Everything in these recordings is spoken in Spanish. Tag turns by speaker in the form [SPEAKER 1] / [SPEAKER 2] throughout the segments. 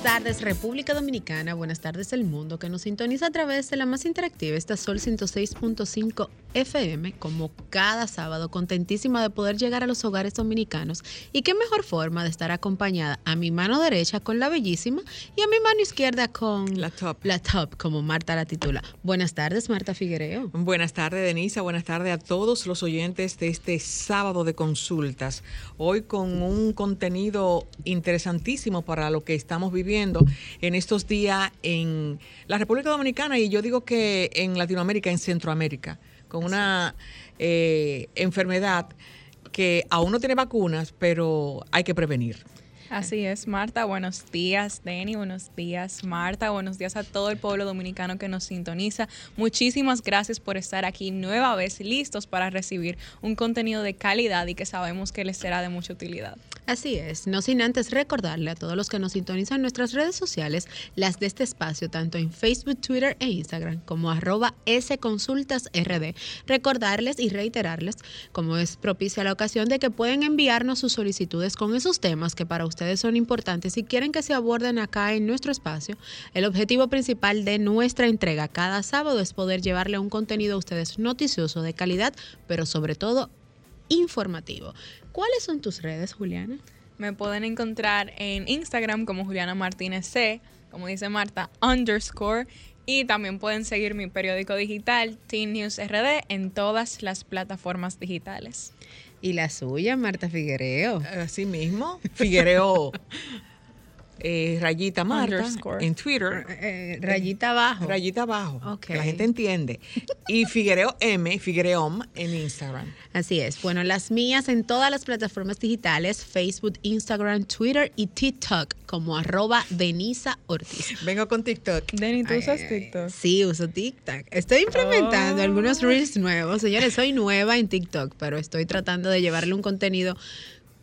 [SPEAKER 1] Buenas tardes República Dominicana, buenas tardes el mundo que nos sintoniza a través de la más interactiva, esta Sol 106.5 FM, como cada sábado, contentísima de poder llegar a los hogares dominicanos. Y qué mejor forma de estar acompañada a mi mano derecha con la bellísima y a mi mano izquierda con
[SPEAKER 2] la top.
[SPEAKER 1] La top, como Marta la titula. Buenas tardes, Marta Figuereo.
[SPEAKER 2] Buenas tardes, Denisa. Buenas tardes a todos los oyentes de este sábado de consultas. Hoy con un contenido interesantísimo para lo que estamos viviendo en estos días en la República Dominicana y yo digo que en Latinoamérica, en Centroamérica con una eh, enfermedad que aún no tiene vacunas, pero hay que prevenir.
[SPEAKER 3] Así es, Marta. Buenos días, Denny. Buenos días, Marta. Buenos días a todo el pueblo dominicano que nos sintoniza. Muchísimas gracias por estar aquí nueva vez, listos para recibir un contenido de calidad y que sabemos que les será de mucha utilidad.
[SPEAKER 1] Así es, no sin antes recordarle a todos los que nos sintonizan en nuestras redes sociales, las de este espacio, tanto en Facebook, Twitter e Instagram, como arroba sconsultasrd. Recordarles y reiterarles, como es propicia la ocasión, de que pueden enviarnos sus solicitudes con esos temas que para ustedes son importantes y quieren que se aborden acá en nuestro espacio. El objetivo principal de nuestra entrega cada sábado es poder llevarle un contenido a ustedes noticioso, de calidad, pero sobre todo informativo. ¿Cuáles son tus redes, Juliana?
[SPEAKER 3] Me pueden encontrar en Instagram como Juliana Martínez C, como dice Marta, underscore. Y también pueden seguir mi periódico digital, Teen News RD, en todas las plataformas digitales.
[SPEAKER 1] ¿Y la suya, Marta Figuereo?
[SPEAKER 2] Así mismo, Figuereo eh, rayita Marta en Twitter.
[SPEAKER 1] Eh, rayita abajo.
[SPEAKER 2] Rayita abajo. Que la gente entiende. Y Figuereo M, Figuereom en Instagram.
[SPEAKER 1] Así es. Bueno, las mías en todas las plataformas digitales, Facebook, Instagram, Twitter y TikTok, como arroba Denisa Ortiz.
[SPEAKER 2] Vengo con TikTok.
[SPEAKER 3] Denny, ¿tú usas TikTok?
[SPEAKER 1] Sí, uso TikTok. Estoy implementando algunos reels nuevos. Señores, soy nueva en TikTok, pero estoy tratando de llevarle un contenido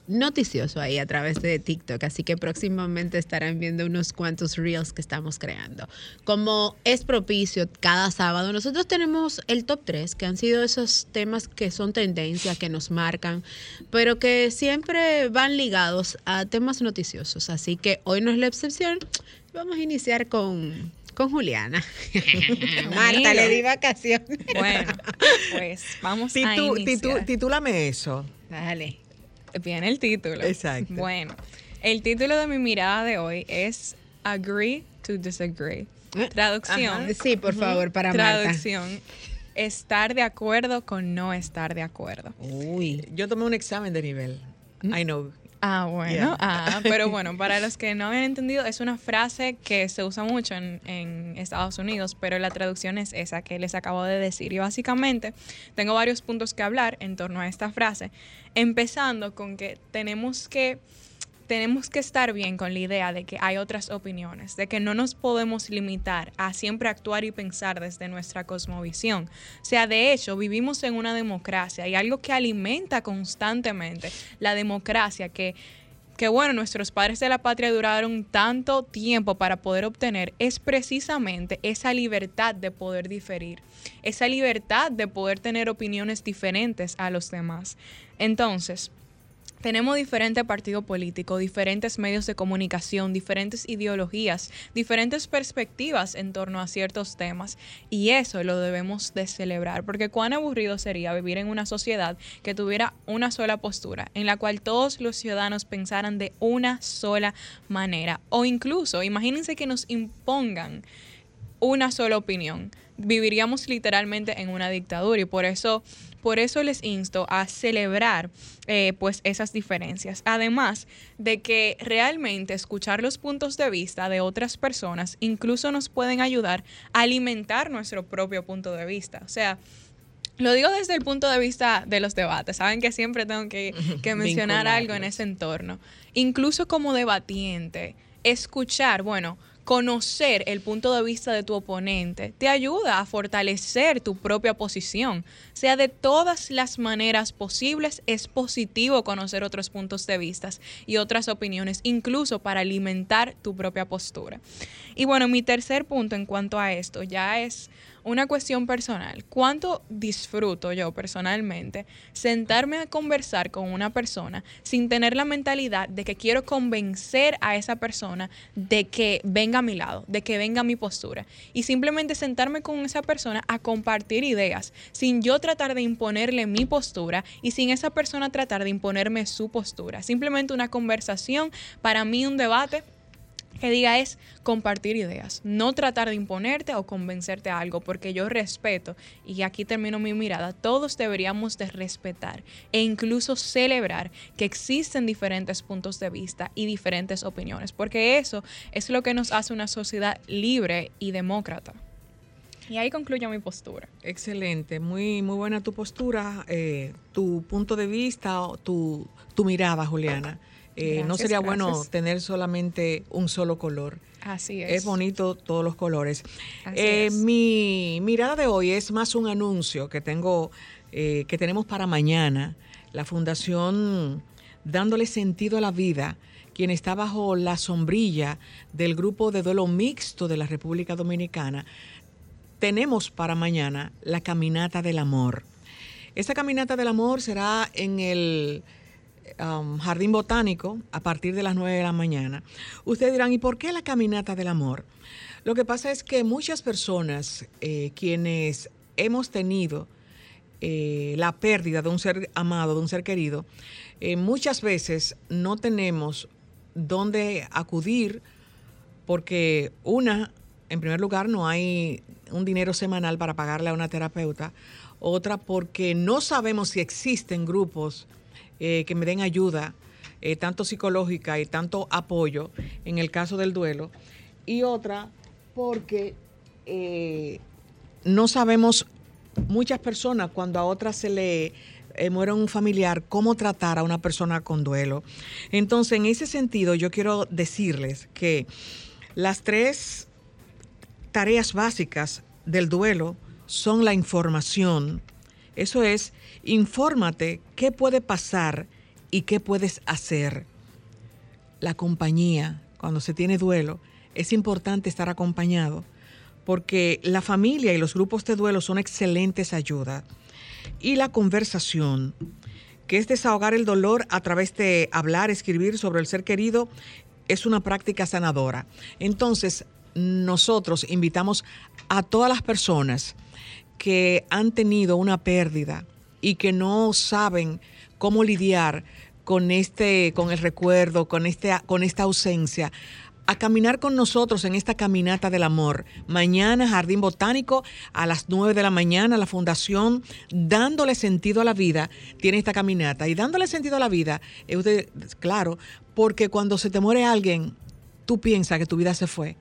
[SPEAKER 1] noticioso ahí a través de TikTok, así que próximamente estarán viendo unos cuantos reels que estamos creando. Como es propicio cada sábado, nosotros tenemos el top 3, que han sido esos temas que son tendencias, que nos marcan, pero que siempre van ligados a temas noticiosos, así que hoy no es la excepción. Vamos a iniciar con con Juliana. Marta, le di vacación.
[SPEAKER 3] Bueno, pues vamos a iniciar.
[SPEAKER 2] titúlame eso.
[SPEAKER 1] Dale.
[SPEAKER 3] Viene el título.
[SPEAKER 2] Exacto.
[SPEAKER 3] Bueno, el título de mi mirada de hoy es Agree to Disagree. Eh, Traducción.
[SPEAKER 1] Sí, por favor, para
[SPEAKER 3] Traducción. Estar de acuerdo con no estar de acuerdo.
[SPEAKER 2] Uy. Yo tomé un examen de nivel. ¿Mm? I know.
[SPEAKER 3] Ah, bueno. Ah, pero bueno, para los que no habían entendido, es una frase que se usa mucho en, en, Estados Unidos, pero la traducción es esa que les acabo de decir. Y básicamente tengo varios puntos que hablar en torno a esta frase, empezando con que tenemos que tenemos que estar bien con la idea de que hay otras opiniones, de que no nos podemos limitar a siempre actuar y pensar desde nuestra cosmovisión. O sea, de hecho, vivimos en una democracia y algo que alimenta constantemente la democracia que que bueno, nuestros padres de la patria duraron tanto tiempo para poder obtener es precisamente esa libertad de poder diferir, esa libertad de poder tener opiniones diferentes a los demás. Entonces, tenemos diferentes partidos políticos, diferentes medios de comunicación, diferentes ideologías, diferentes perspectivas en torno a ciertos temas y eso lo debemos de celebrar porque cuán aburrido sería vivir en una sociedad que tuviera una sola postura, en la cual todos los ciudadanos pensaran de una sola manera o incluso imagínense que nos impongan una sola opinión. Viviríamos literalmente en una dictadura y por eso por eso les insto a celebrar eh, pues esas diferencias. Además de que realmente escuchar los puntos de vista de otras personas incluso nos pueden ayudar a alimentar nuestro propio punto de vista. O sea, Lo digo desde el punto de vista de los debates. Saben que siempre tengo que, que mencionar algo en ese entorno. Incluso como debatiente, escuchar, bueno, conocer el punto de vista de tu oponente te ayuda a fortalecer tu propia posición. Sea, de todas las maneras posibles, es positivo conocer otros puntos de vista y otras opiniones, incluso para alimentar tu propia postura. Y bueno, mi tercer punto en cuanto a esto ya es una cuestión personal. ¿Cuánto disfruto yo personalmente sentarme a conversar con una persona sin tener la mentalidad de que quiero convencer a esa persona de que venga a mi lado, de que venga a mi postura? Y simplemente sentarme con esa persona a compartir ideas, sin yo tratar de imponerle mi postura y sin esa persona tratar de imponerme su postura. Simplemente una conversación, para mí un debate que diga es compartir ideas, no tratar de imponerte o convencerte a algo, porque yo respeto, y aquí termino mi mirada, todos deberíamos de respetar e incluso celebrar que existen diferentes puntos de vista y diferentes opiniones, porque eso es lo que nos hace una sociedad libre y demócrata. Y ahí concluyo mi postura.
[SPEAKER 2] Excelente, muy, muy buena tu postura, eh, tu punto de vista, tu, tu mirada, Juliana. Eh, no sería bueno tener solamente un solo color.
[SPEAKER 3] Así es.
[SPEAKER 2] Es bonito todos los colores. Eh, mi mirada de hoy es más un anuncio que tengo, eh, que tenemos para mañana. La Fundación Dándole Sentido a la Vida, quien está bajo la sombrilla del grupo de duelo mixto de la República Dominicana, tenemos para mañana la Caminata del Amor. Esa Caminata del Amor será en el Um, Jardín Botánico a partir de las 9 de la mañana. Ustedes dirán, ¿y por qué la caminata del amor? Lo que pasa es que muchas personas, eh, quienes hemos tenido eh, la pérdida de un ser amado, de un ser querido, eh, muchas veces no tenemos dónde acudir porque una, en primer lugar, no hay un dinero semanal para pagarle a una terapeuta, otra porque no sabemos si existen grupos eh, que me den ayuda, eh, tanto psicológica y tanto apoyo en el caso del duelo. Y otra, porque eh, no sabemos muchas personas cuando a otras se le muere un familiar, cómo tratar a una persona con duelo. Entonces, en ese sentido, yo quiero decirles que las tres tareas básicas del duelo son la información, eso es, infórmate qué puede pasar y qué puedes hacer. La compañía, cuando se tiene duelo, es importante estar acompañado porque la familia y los grupos de duelo son excelentes ayudas. Y la conversación, que es desahogar el dolor a través de hablar, escribir sobre el ser querido, es una práctica sanadora. Entonces, nosotros invitamos a todas las personas que han tenido una pérdida y que no saben cómo lidiar con este, con el recuerdo, con este, con esta ausencia, a caminar con nosotros en esta caminata del amor. Mañana, Jardín Botánico, a las 9 de la mañana, la Fundación Dándole Sentido a la Vida tiene esta caminata. Y dándole sentido a la vida, es claro, porque cuando se te muere alguien, tú piensas que tu vida se fue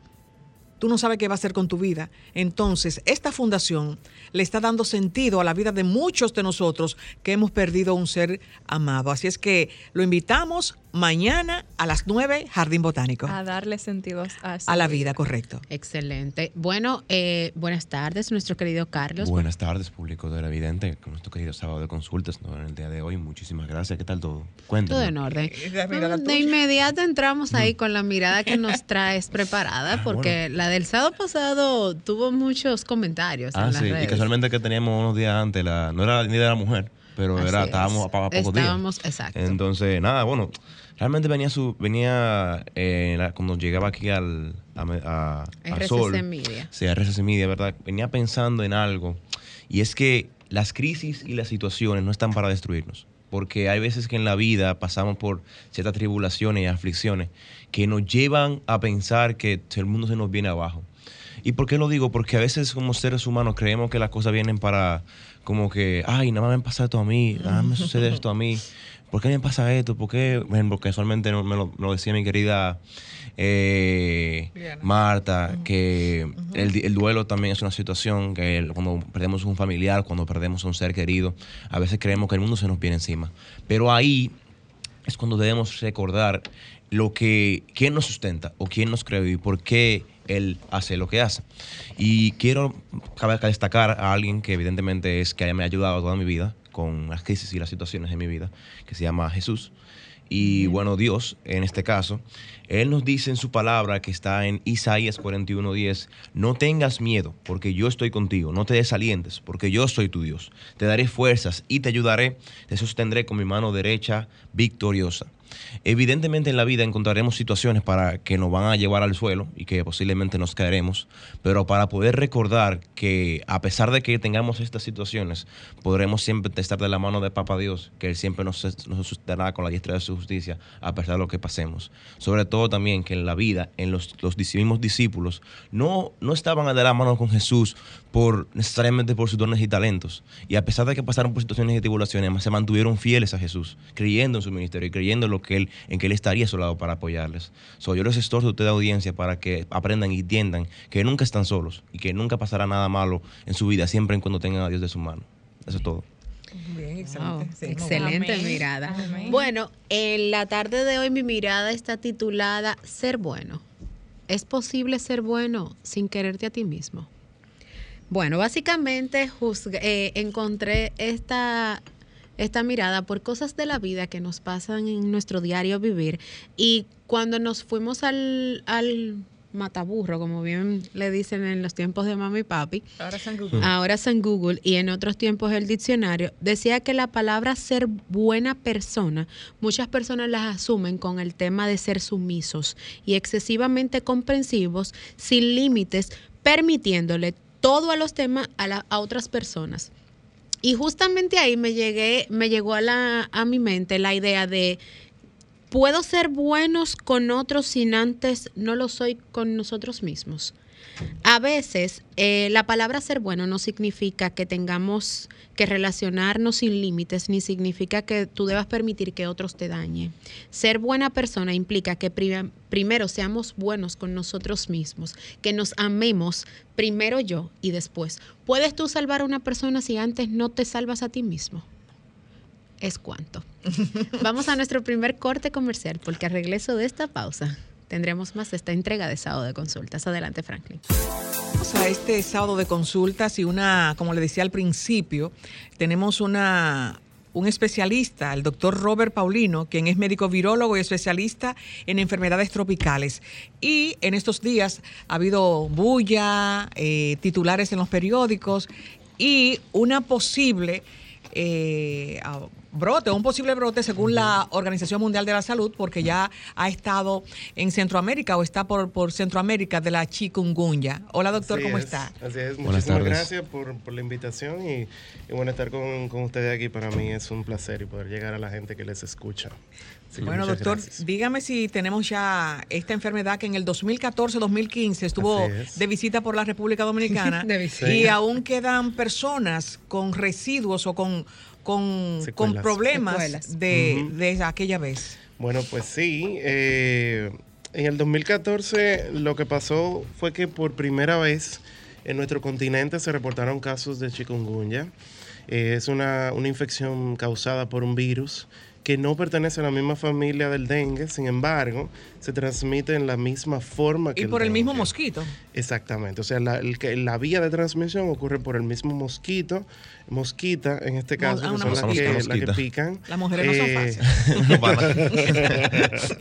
[SPEAKER 2] tú no sabes qué va a hacer con tu vida. Entonces, esta fundación le está dando sentido a la vida de muchos de nosotros que hemos perdido un ser amado. Así es que lo invitamos mañana a las 9, Jardín Botánico.
[SPEAKER 3] A darle sentido a,
[SPEAKER 2] a la vida, correcto.
[SPEAKER 1] Excelente. Bueno, eh, buenas tardes, nuestro querido Carlos.
[SPEAKER 4] Buenas tardes, público de la Evidente, con nuestro querido sábado de consultas en el día de hoy. Muchísimas gracias. ¿Qué tal todo?
[SPEAKER 1] Cuéntame. Todo en orden. Eh, de inmediato entramos ahí mm. con la mirada que nos traes preparada, ah, porque la del sábado pasado tuvo muchos comentarios.
[SPEAKER 4] Ah, sí, y casualmente que teníamos unos días antes, la, no era ni de la mujer, pero era, estábamos a, pocos días.
[SPEAKER 1] Estábamos, exacto.
[SPEAKER 4] Entonces, nada, bueno, realmente venía su, venía eh, cuando llegaba aquí al, a,
[SPEAKER 1] RCC
[SPEAKER 4] Sol,
[SPEAKER 1] Media.
[SPEAKER 4] Sí, RCC Media, ¿verdad? Venía pensando en algo, y es que las crisis y las situaciones no están para destruirnos porque hay veces que en la vida pasamos por ciertas tribulaciones y aflicciones que nos llevan a pensar que el mundo se nos viene abajo. ¿Y por qué lo digo? Porque a veces como seres humanos creemos que las cosas vienen para como que, ay, nada más me pasa esto a mí, nada más me sucede esto a mí. ¿Por qué me pasa esto? ¿Por qué? Porque casualmente me lo, me lo decía mi querida eh. Marta, que el, el duelo también es una situación que el- cuando perdemos un familiar, cuando perdemos un ser querido, a veces creemos que el mundo se nos viene encima. Pero ahí es cuando debemos recordar lo que quién nos sustenta o quién nos creó y por qué él hace lo que hace. Y quiero destacar a alguien que evidentemente es que me ha ayudado toda mi vida con las crisis y las situaciones de mi vida, que se llama Jesús. Y bueno, Dios, en este caso, Él nos dice en su palabra que está en Isaías 41:10, no tengas miedo, porque yo estoy contigo, no te desalientes, porque yo soy tu Dios. Te daré fuerzas y te ayudaré, te sostendré con mi mano derecha victoriosa. Evidentemente en la vida encontraremos situaciones para que nos van a llevar al suelo y que posiblemente nos caeremos, pero para poder recordar que a pesar de que tengamos estas situaciones, podremos siempre estar de la mano de Papa Dios, que Él siempre nos, nos sustentará con la diestra de su justicia a pesar de lo que pasemos. Sobre todo también que en la vida, en los, los mismos discípulos, no, no estaban de la mano con Jesús por necesariamente por sus dones y talentos. Y a pesar de que pasaron por situaciones y tribulaciones, se mantuvieron fieles a Jesús, creyendo en su ministerio y creyendo en lo que él, en que él estaría a su lado para apoyarles. So, yo les exhorto a ustedes, audiencia, para que aprendan y entiendan que nunca están solos y que nunca pasará nada malo en su vida, siempre y cuando tengan a Dios de su mano. Eso es todo.
[SPEAKER 2] Bien, excelente. Sí,
[SPEAKER 3] Amén.
[SPEAKER 1] mirada.
[SPEAKER 3] Amén.
[SPEAKER 1] Bueno, en la tarde de hoy mi mirada está titulada Ser bueno. ¿Es posible ser bueno sin quererte a ti mismo? Bueno, básicamente eh, encontré esta, esta mirada por cosas de la vida que nos pasan en nuestro diario vivir y cuando nos fuimos al, al mataburro, como bien le dicen en los tiempos de mami y papi,
[SPEAKER 2] Ahora San Google.
[SPEAKER 1] ahora San Google y en otros tiempos el diccionario, decía que la palabra ser buena persona, muchas personas las asumen con el tema de ser sumisos y excesivamente comprensivos, sin límites, permitiéndole todo a los temas a, la- a otras personas. Y justamente ahí me llegué, me llegó a, la, a mi mente la idea de puedo ser buenos con otros sin antes no lo soy con nosotros mismos. A veces eh, la palabra ser bueno no significa que tengamos que relacionarnos sin límites, ni significa que tú debas permitir que otros te dañen. Ser buena persona implica que pri- primero seamos buenos con nosotros mismos, que nos amemos primero yo y después. ¿Puedes tú salvar a una persona si antes no te salvas a ti mismo? Es cuanto. Vamos a nuestro primer corte comercial porque al regreso de esta pausa tendremos más esta entrega de sábado de consultas. Adelante, Franklin.
[SPEAKER 2] Vamos a este sábado de consultas y una, como le decía al principio, tenemos una un especialista, el doctor Robert Paulino, quien es médico virólogo y especialista en enfermedades tropicales. Y en estos días ha habido bulla, eh, titulares en los periódicos y una posible eh, brote, un posible brote según la Organización Mundial de la Salud, porque ya ha estado en Centroamérica o está por, por Centroamérica de la chikungunya. Hola doctor,
[SPEAKER 5] Así
[SPEAKER 2] ¿cómo
[SPEAKER 5] es,
[SPEAKER 2] está?
[SPEAKER 5] Así es, muchísimas gracias por, por la invitación y, y bueno, estar con, con ustedes aquí para mí es un placer y poder llegar a la gente que les escucha.
[SPEAKER 2] Bueno, doctor,
[SPEAKER 5] gracias.
[SPEAKER 2] dígame si tenemos ya esta enfermedad que en el 2014-2015 estuvo
[SPEAKER 5] es.
[SPEAKER 2] de visita por la República Dominicana
[SPEAKER 1] De visita.
[SPEAKER 2] y
[SPEAKER 5] Sí.
[SPEAKER 2] aún quedan personas con residuos o con, con, problemas
[SPEAKER 1] Secuelas.
[SPEAKER 2] de, de aquella vez.
[SPEAKER 5] Bueno, pues sí. eh, en el 2014 lo que pasó fue que por primera vez en nuestro continente se reportaron casos de chikungunya. Eh, es una, una infección causada por un virus que no pertenece a la misma familia del dengue, sin embargo, se transmite en la misma forma que
[SPEAKER 2] Y por el mismo mosquito.
[SPEAKER 5] Exactamente, o sea, la, el la vía de transmisión ocurre por el mismo mosquito, mosquita en este caso,
[SPEAKER 2] ah,
[SPEAKER 5] que son las que, las que pican.
[SPEAKER 2] Las mujeres no son
[SPEAKER 5] Eh,
[SPEAKER 2] fáciles.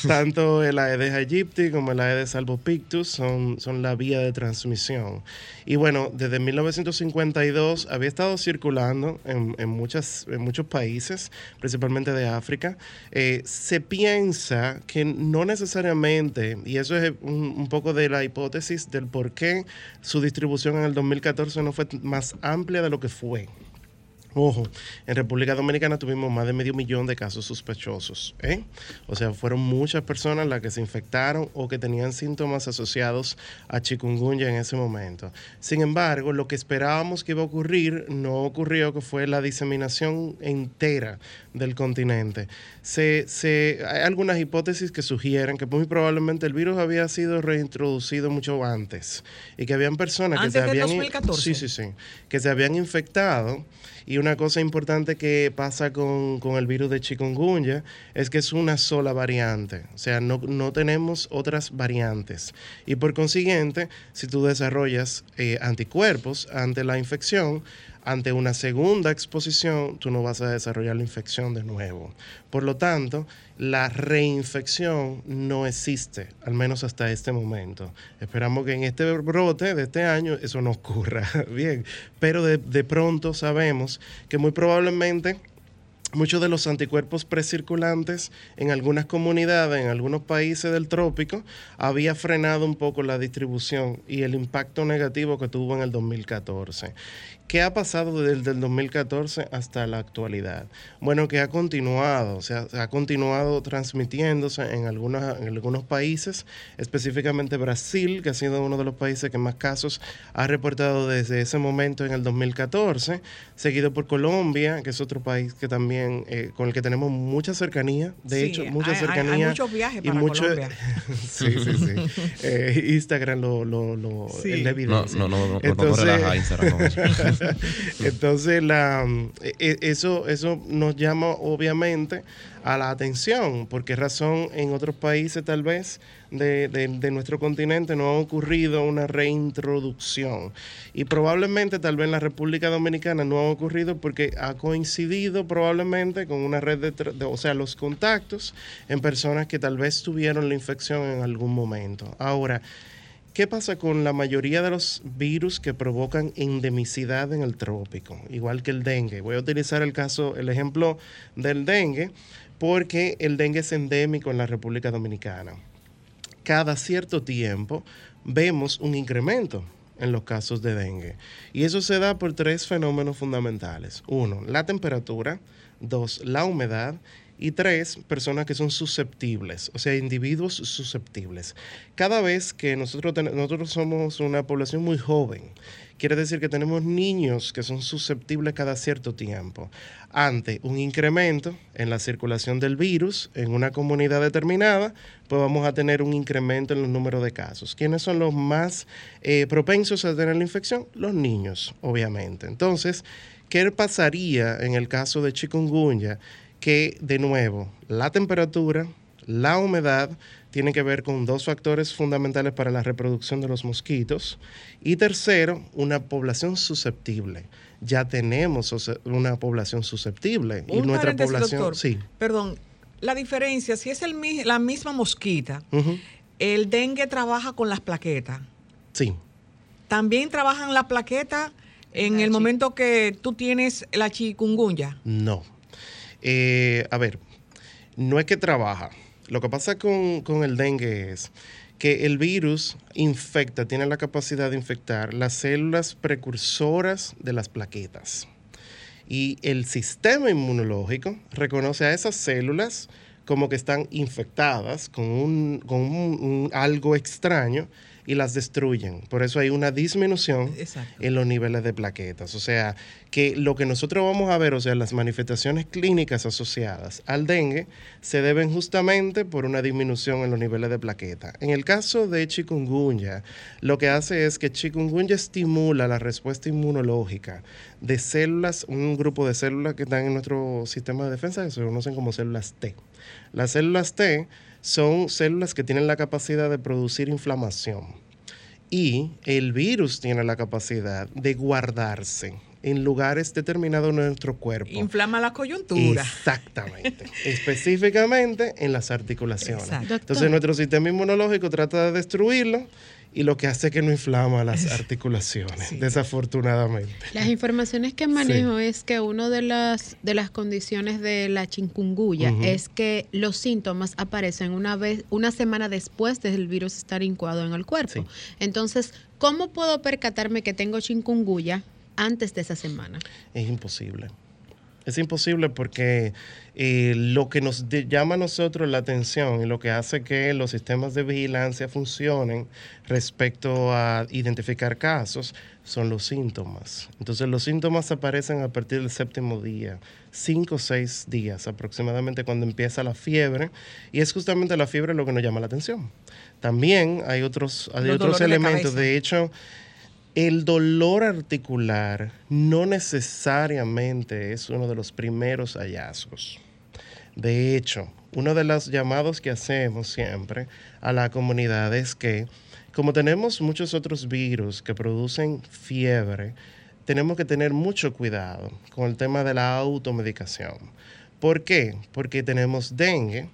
[SPEAKER 5] Tanto el Aedes aegypti como el Aedes albopictus son, son la vía de transmisión. Y bueno, desde 1952 había estado circulando en, en muchas, en muchos países, principalmente de África. Eh, se piensa que no necesariamente, y eso es un, un poco de la hipótesis del por qué su distribución en el 2014 no fue más amplia de lo que fue. Ojo, en República Dominicana tuvimos más de medio millón de casos sospechosos. ¿eh? O sea, fueron muchas personas las que se infectaron o que tenían síntomas asociados a chikungunya en ese momento. Sin embargo, lo que esperábamos que iba a ocurrir no ocurrió, que fue la diseminación entera del continente. Se, se, hay algunas hipótesis que sugieren que muy probablemente el virus había sido reintroducido mucho antes y que habían personas que se habían...
[SPEAKER 2] 2014.
[SPEAKER 5] Sí, sí, sí. Que se habían infectado y una cosa importante que pasa con, con, el virus de chikungunya es que es una sola variante, o sea, no, no tenemos otras variantes. Y por consiguiente, si tú desarrollas eh, anticuerpos ante la infección, ante una segunda exposición, tú no vas a desarrollar la infección de nuevo. Por lo tanto, la reinfección no existe, al menos hasta este momento. Esperamos que en este brote de este año eso no ocurra. Bien, pero de, de pronto sabemos que muy probablemente muchos de los anticuerpos precirculantes en algunas comunidades, en algunos países del trópico, había frenado un poco la distribución y el impacto negativo que tuvo en el 2014. ¿Qué ha pasado desde el 2014 hasta la actualidad? Bueno, que ha continuado, o sea, ha continuado transmitiéndose en, algunas, en algunos países, específicamente Brasil, que ha sido uno de los países que más casos ha reportado desde ese momento en el 2014, seguido por Colombia, que es otro país que también, eh, con el que tenemos mucha cercanía, de
[SPEAKER 2] Sí,
[SPEAKER 5] hecho, mucha
[SPEAKER 2] hay-
[SPEAKER 5] cercanía.
[SPEAKER 2] hay muchos viajes para Colombia.
[SPEAKER 5] sí, sí, sí. Eh, Instagram lo, lo, lo
[SPEAKER 2] Sí.
[SPEAKER 5] la
[SPEAKER 4] No,
[SPEAKER 5] evidencia.
[SPEAKER 4] no, no, no, no, no relaja Instagram.
[SPEAKER 5] Entonces, la, e- e- eso, nos llama obviamente a la atención. ¿Por qué razón en otros países tal vez de, nuestro continente no ha ocurrido una reintroducción? Y probablemente tal vez en la República Dominicana no ha ocurrido porque ha coincidido probablemente con una red de, de- o sea, los contactos en personas que tal vez tuvieron la infección en algún momento. Ahora, ¿Qué pasa con la mayoría de los virus que provocan endemicidad en el trópico? Igual que el dengue. Voy a utilizar el caso, el ejemplo del dengue, porque el dengue es endémico en la República Dominicana. Cada cierto tiempo vemos un incremento en los casos de dengue. Y eso se da por tres fenómenos fundamentales. Uno, la temperatura. Dos, la humedad. Y tres, personas que son susceptibles, o sea, individuos susceptibles. Cada vez que nosotros, nosotros somos una población muy joven, quiere decir que tenemos niños que son susceptibles cada cierto tiempo. Ante un incremento en la circulación del virus en una comunidad determinada, pues vamos a tener un incremento en el número de casos. ¿Quiénes son los más eh, propensos a tener la infección? Los niños, obviamente. Entonces, ¿qué pasaría en el caso de chikungunya? Que, de nuevo, la temperatura, la humedad, tienen que ver con dos factores fundamentales para la reproducción de los mosquitos. Y tercero, una población susceptible. Ya tenemos una población susceptible. y nuestra población.
[SPEAKER 2] doctor.
[SPEAKER 5] Sí.
[SPEAKER 2] Perdón, la diferencia, si es el, la misma mosquita, el dengue trabaja con las plaquetas.
[SPEAKER 5] Sí.
[SPEAKER 2] También trabajan las plaquetas en el momento que tú tienes la chikungunya.
[SPEAKER 5] No. Eh, a ver, no es que trabaja. Lo que pasa con, con el dengue es que el virus infecta, tiene la capacidad de infectar las células precursoras de las plaquetas. Y el sistema inmunológico reconoce a esas células como que están infectadas con, un, con un- un algo extraño y las destruyen. Por eso hay una disminución
[SPEAKER 2] Exacto.
[SPEAKER 5] en los niveles de plaquetas. O sea, que lo que nosotros vamos a ver, o sea, las manifestaciones clínicas asociadas al dengue se deben justamente por una disminución en los niveles de plaqueta. En el caso de chikungunya, lo que hace es que chikungunya estimula la respuesta inmunológica de células, un grupo de células que están en nuestro sistema de defensa que se conocen como células T. Las células T son células que tienen la capacidad de producir inflamación y el virus tiene la capacidad de guardarse en lugares determinados de nuestro cuerpo.
[SPEAKER 2] Inflama la coyuntura.
[SPEAKER 5] Exactamente. Específicamente en las articulaciones.
[SPEAKER 2] Exacto.
[SPEAKER 5] Entonces nuestro sistema inmunológico trata de destruirlo y lo que hace es que no inflama las articulaciones, desafortunadamente.
[SPEAKER 1] Las informaciones que manejo es que una de las de las condiciones de la chikungunya
[SPEAKER 5] Ujú.
[SPEAKER 1] es que los síntomas aparecen una vez una semana después del virus estar incuado en el cuerpo.
[SPEAKER 5] Sí.
[SPEAKER 1] Entonces, ¿cómo puedo percatarme que tengo chikungunya antes de esa semana?
[SPEAKER 5] Es imposible. Es imposible porque eh, lo que nos de- llama a nosotros la atención y lo que hace que los sistemas de vigilancia funcionen respecto a identificar casos son los síntomas. Entonces los síntomas aparecen a partir del séptimo día, cinco o seis días aproximadamente cuando empieza la fiebre y es justamente la fiebre lo que nos llama la atención. También hay otros, hay
[SPEAKER 2] Los
[SPEAKER 5] otros
[SPEAKER 2] de
[SPEAKER 5] elementos, de hecho, el dolor articular no necesariamente es uno de los primeros hallazgos. De hecho, uno de los llamados que hacemos siempre a la comunidad es que, como tenemos muchos otros virus que producen fiebre, tenemos que tener mucho cuidado con el tema de la automedicación. ¿Por qué? Porque tenemos dengue,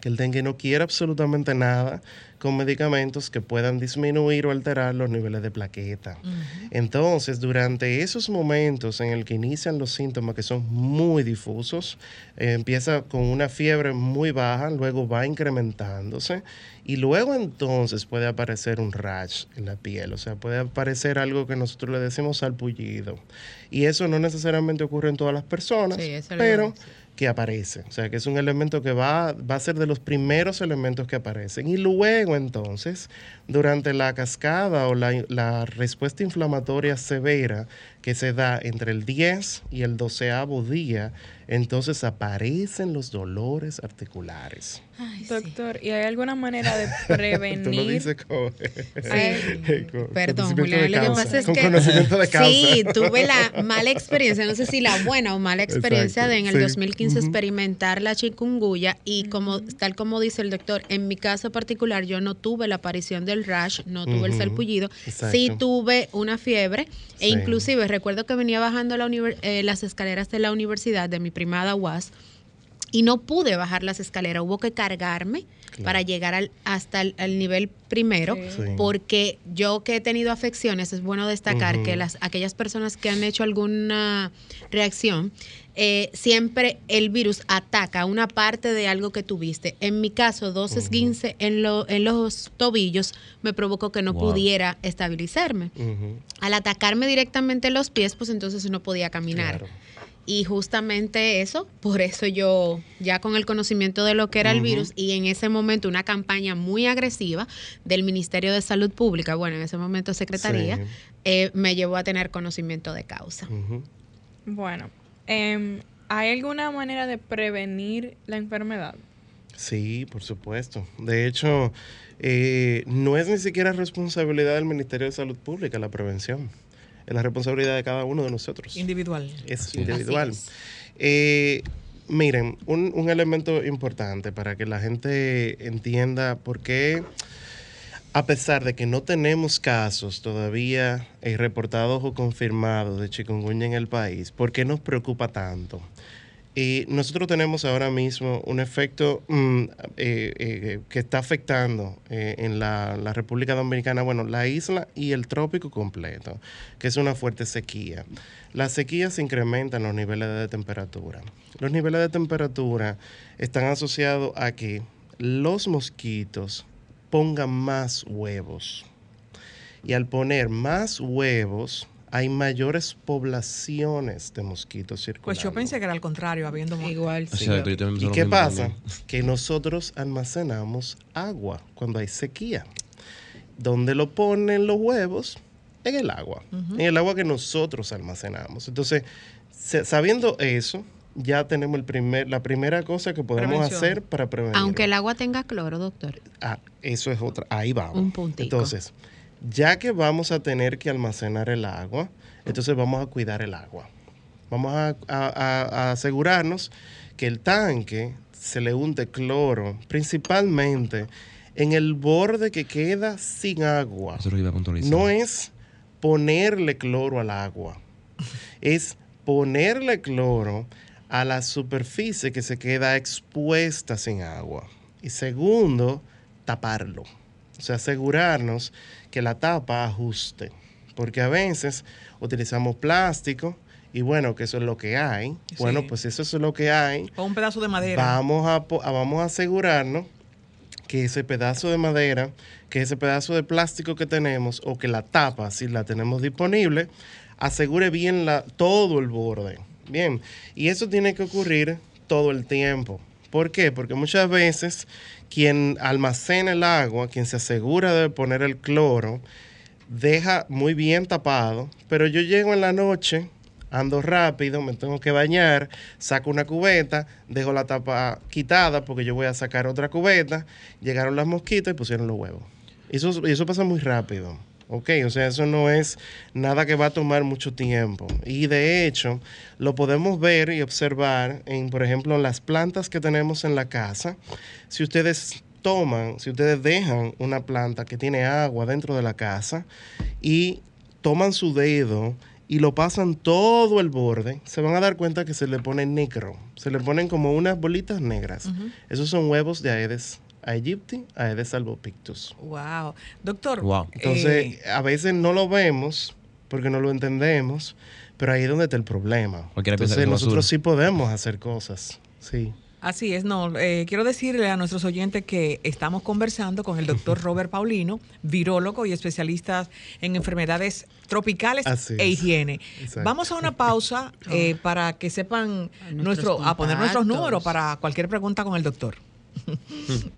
[SPEAKER 5] que el dengue no quiere absolutamente nada con medicamentos que puedan disminuir o alterar los niveles de plaqueta. Entonces, durante esos momentos en el que inician los síntomas que son muy difusos, eh, empieza con una fiebre muy baja, luego va incrementándose y luego entonces puede aparecer un rash en la piel, o sea, puede aparecer algo que nosotros le decimos salpullido. Y eso no necesariamente ocurre en todas las personas,
[SPEAKER 1] Sí,
[SPEAKER 5] pero. Que aparece. O sea, que es un elemento que va, va a ser de los primeros elementos que aparecen. Y luego, entonces, durante la cascada o la, la respuesta inflamatoria severa que se da entre el 10 y el 12 día, entonces aparecen los dolores articulares.
[SPEAKER 3] Doctor, ¿y hay alguna manera de
[SPEAKER 5] Tú lo
[SPEAKER 3] prevenir?
[SPEAKER 5] dices con, con
[SPEAKER 1] Perdón, Julián, lo que pasa es
[SPEAKER 5] con
[SPEAKER 1] que
[SPEAKER 5] conocimiento de causa.
[SPEAKER 1] sí, tuve la mala experiencia, no sé si la buena o mala experiencia
[SPEAKER 5] Exacto,
[SPEAKER 1] de en el
[SPEAKER 5] sí.
[SPEAKER 1] 2015
[SPEAKER 5] Ujú.
[SPEAKER 1] experimentar la chikungunya y como tal como dice el doctor, en mi caso particular yo no tuve la aparición del rash, no tuve el salpullido,
[SPEAKER 5] exacto.
[SPEAKER 1] sí tuve una fiebre e inclusive recuerdo que venía bajando la eh, las escaleras de la universidad de mi primada UAS y no pude bajar las escaleras, hubo que cargarme
[SPEAKER 5] Claro.
[SPEAKER 1] para llegar al, hasta el al nivel primero,
[SPEAKER 3] Sí.
[SPEAKER 1] Porque yo que he tenido afecciones, es bueno destacar que las aquellas personas que han hecho alguna reacción, eh, siempre el virus ataca una parte de algo que tuviste. En mi caso, dos esguince en, lo- en los tobillos me provocó que no
[SPEAKER 4] Wow.
[SPEAKER 1] pudiera estabilizarme. Al atacarme directamente los pies, pues entonces no podía caminar.
[SPEAKER 5] claro.
[SPEAKER 1] Y justamente eso, por eso yo, ya con el conocimiento de lo que era el virus y en ese momento una campaña muy agresiva del Ministerio de Salud Pública, bueno, en ese momento Secretaría,
[SPEAKER 5] Sí.
[SPEAKER 1] eh, me llevó a tener conocimiento de causa.
[SPEAKER 3] Bueno, em, ¿hay alguna manera de prevenir la enfermedad?
[SPEAKER 5] Sí, por supuesto. De hecho, eh, no es ni siquiera responsabilidad del Ministerio de Salud Pública la prevención. Es la responsabilidad de cada uno de nosotros.
[SPEAKER 2] Individual.
[SPEAKER 5] es individual.
[SPEAKER 1] Es.
[SPEAKER 5] Eh, miren, un, un elemento importante para que la gente entienda por qué, a pesar de que no tenemos casos todavía eh, reportados o confirmados de chikungunya en el país, ¿por qué nos preocupa tanto? Eh, nosotros tenemos ahora mismo un efecto mm, eh, eh, que está afectando eh, en la, la República Dominicana, bueno, la isla y el trópico completo, que es una fuerte sequía. Las sequías incrementan los niveles de temperatura. Los niveles de temperatura están asociados a que los mosquitos pongan más huevos. Y al poner más huevos, hay mayores poblaciones de mosquitos circulando.
[SPEAKER 2] Pues yo pensé que era al contrario, habiendo
[SPEAKER 1] Igual, sí.
[SPEAKER 4] Exacto, yo también
[SPEAKER 5] ¿Y qué pasa?
[SPEAKER 4] también.
[SPEAKER 5] Que nosotros almacenamos agua cuando hay sequía. ¿Dónde lo ponen los huevos? En el agua. En el agua que nosotros almacenamos. Entonces, sabiendo eso, ya tenemos el primer, la primera cosa que podemos
[SPEAKER 2] Prevención.
[SPEAKER 5] hacer para prevenir.
[SPEAKER 1] Aunque el agua tenga cloro, doctor.
[SPEAKER 5] Ah, eso es otra. Ahí vamos.
[SPEAKER 1] Un puntico.
[SPEAKER 5] Entonces, ya que vamos a tener que almacenar el agua, entonces vamos a cuidar el agua. Vamos a, a- a- a asegurarnos que el tanque se le unte cloro, principalmente en el borde que queda sin agua.
[SPEAKER 4] Eso es lo que iba a puntualizar.
[SPEAKER 5] No es ponerle cloro al agua, es ponerle cloro a la superficie que se queda expuesta sin agua. Y segundo, taparlo. O sea, asegurarnos que la tapa ajuste. Porque a veces utilizamos plástico y bueno, que eso es lo que hay. Bueno, pues eso es lo que hay.
[SPEAKER 2] o un pedazo de madera.
[SPEAKER 5] Vamos a- vamos a asegurarnos que ese pedazo de madera, que ese pedazo de plástico que tenemos o que la tapa, si la tenemos disponible, asegure bien la, todo el borde Bien, y eso tiene que ocurrir todo el tiempo. ¿Por qué? Porque muchas veces quien almacena el agua, quien se asegura de poner el cloro, deja muy bien tapado, pero yo llego en la noche, ando rápido, me tengo que bañar, saco una cubeta, dejo la tapa quitada porque yo voy a sacar otra cubeta, llegaron las mosquitas y pusieron los huevos. Eso, eso pasa muy rápido. ¿Ok? O sea, eso no es nada que va a tomar mucho tiempo. Y de hecho, lo podemos ver y observar en, por ejemplo, en las plantas que tenemos en la casa. Si ustedes toman, si ustedes dejan una planta que tiene agua dentro de la casa y toman su dedo y lo pasan todo el borde, se van a dar cuenta que se le pone negro. Se le ponen como unas bolitas negras. Esos son huevos de Aedes aegypti, Aedes albopictus.
[SPEAKER 2] Wow. Doctor.
[SPEAKER 4] Wow.
[SPEAKER 5] Entonces, a veces no lo vemos porque no lo entendemos, pero ahí es donde está el problema. Entonces,
[SPEAKER 4] es
[SPEAKER 5] nosotros sí podemos hacer cosas. Sí.
[SPEAKER 2] Así es, no. eh, quiero decirle a nuestros oyentes que estamos conversando con el doctor Robert Paulino, virólogo y especialista en enfermedades tropicales
[SPEAKER 5] Así
[SPEAKER 2] e higiene.
[SPEAKER 5] Exacto.
[SPEAKER 2] Vamos a una pausa eh, para que sepan
[SPEAKER 1] A
[SPEAKER 2] nuestro, a poner nuestros
[SPEAKER 1] contactos.
[SPEAKER 2] números para cualquier pregunta con el doctor.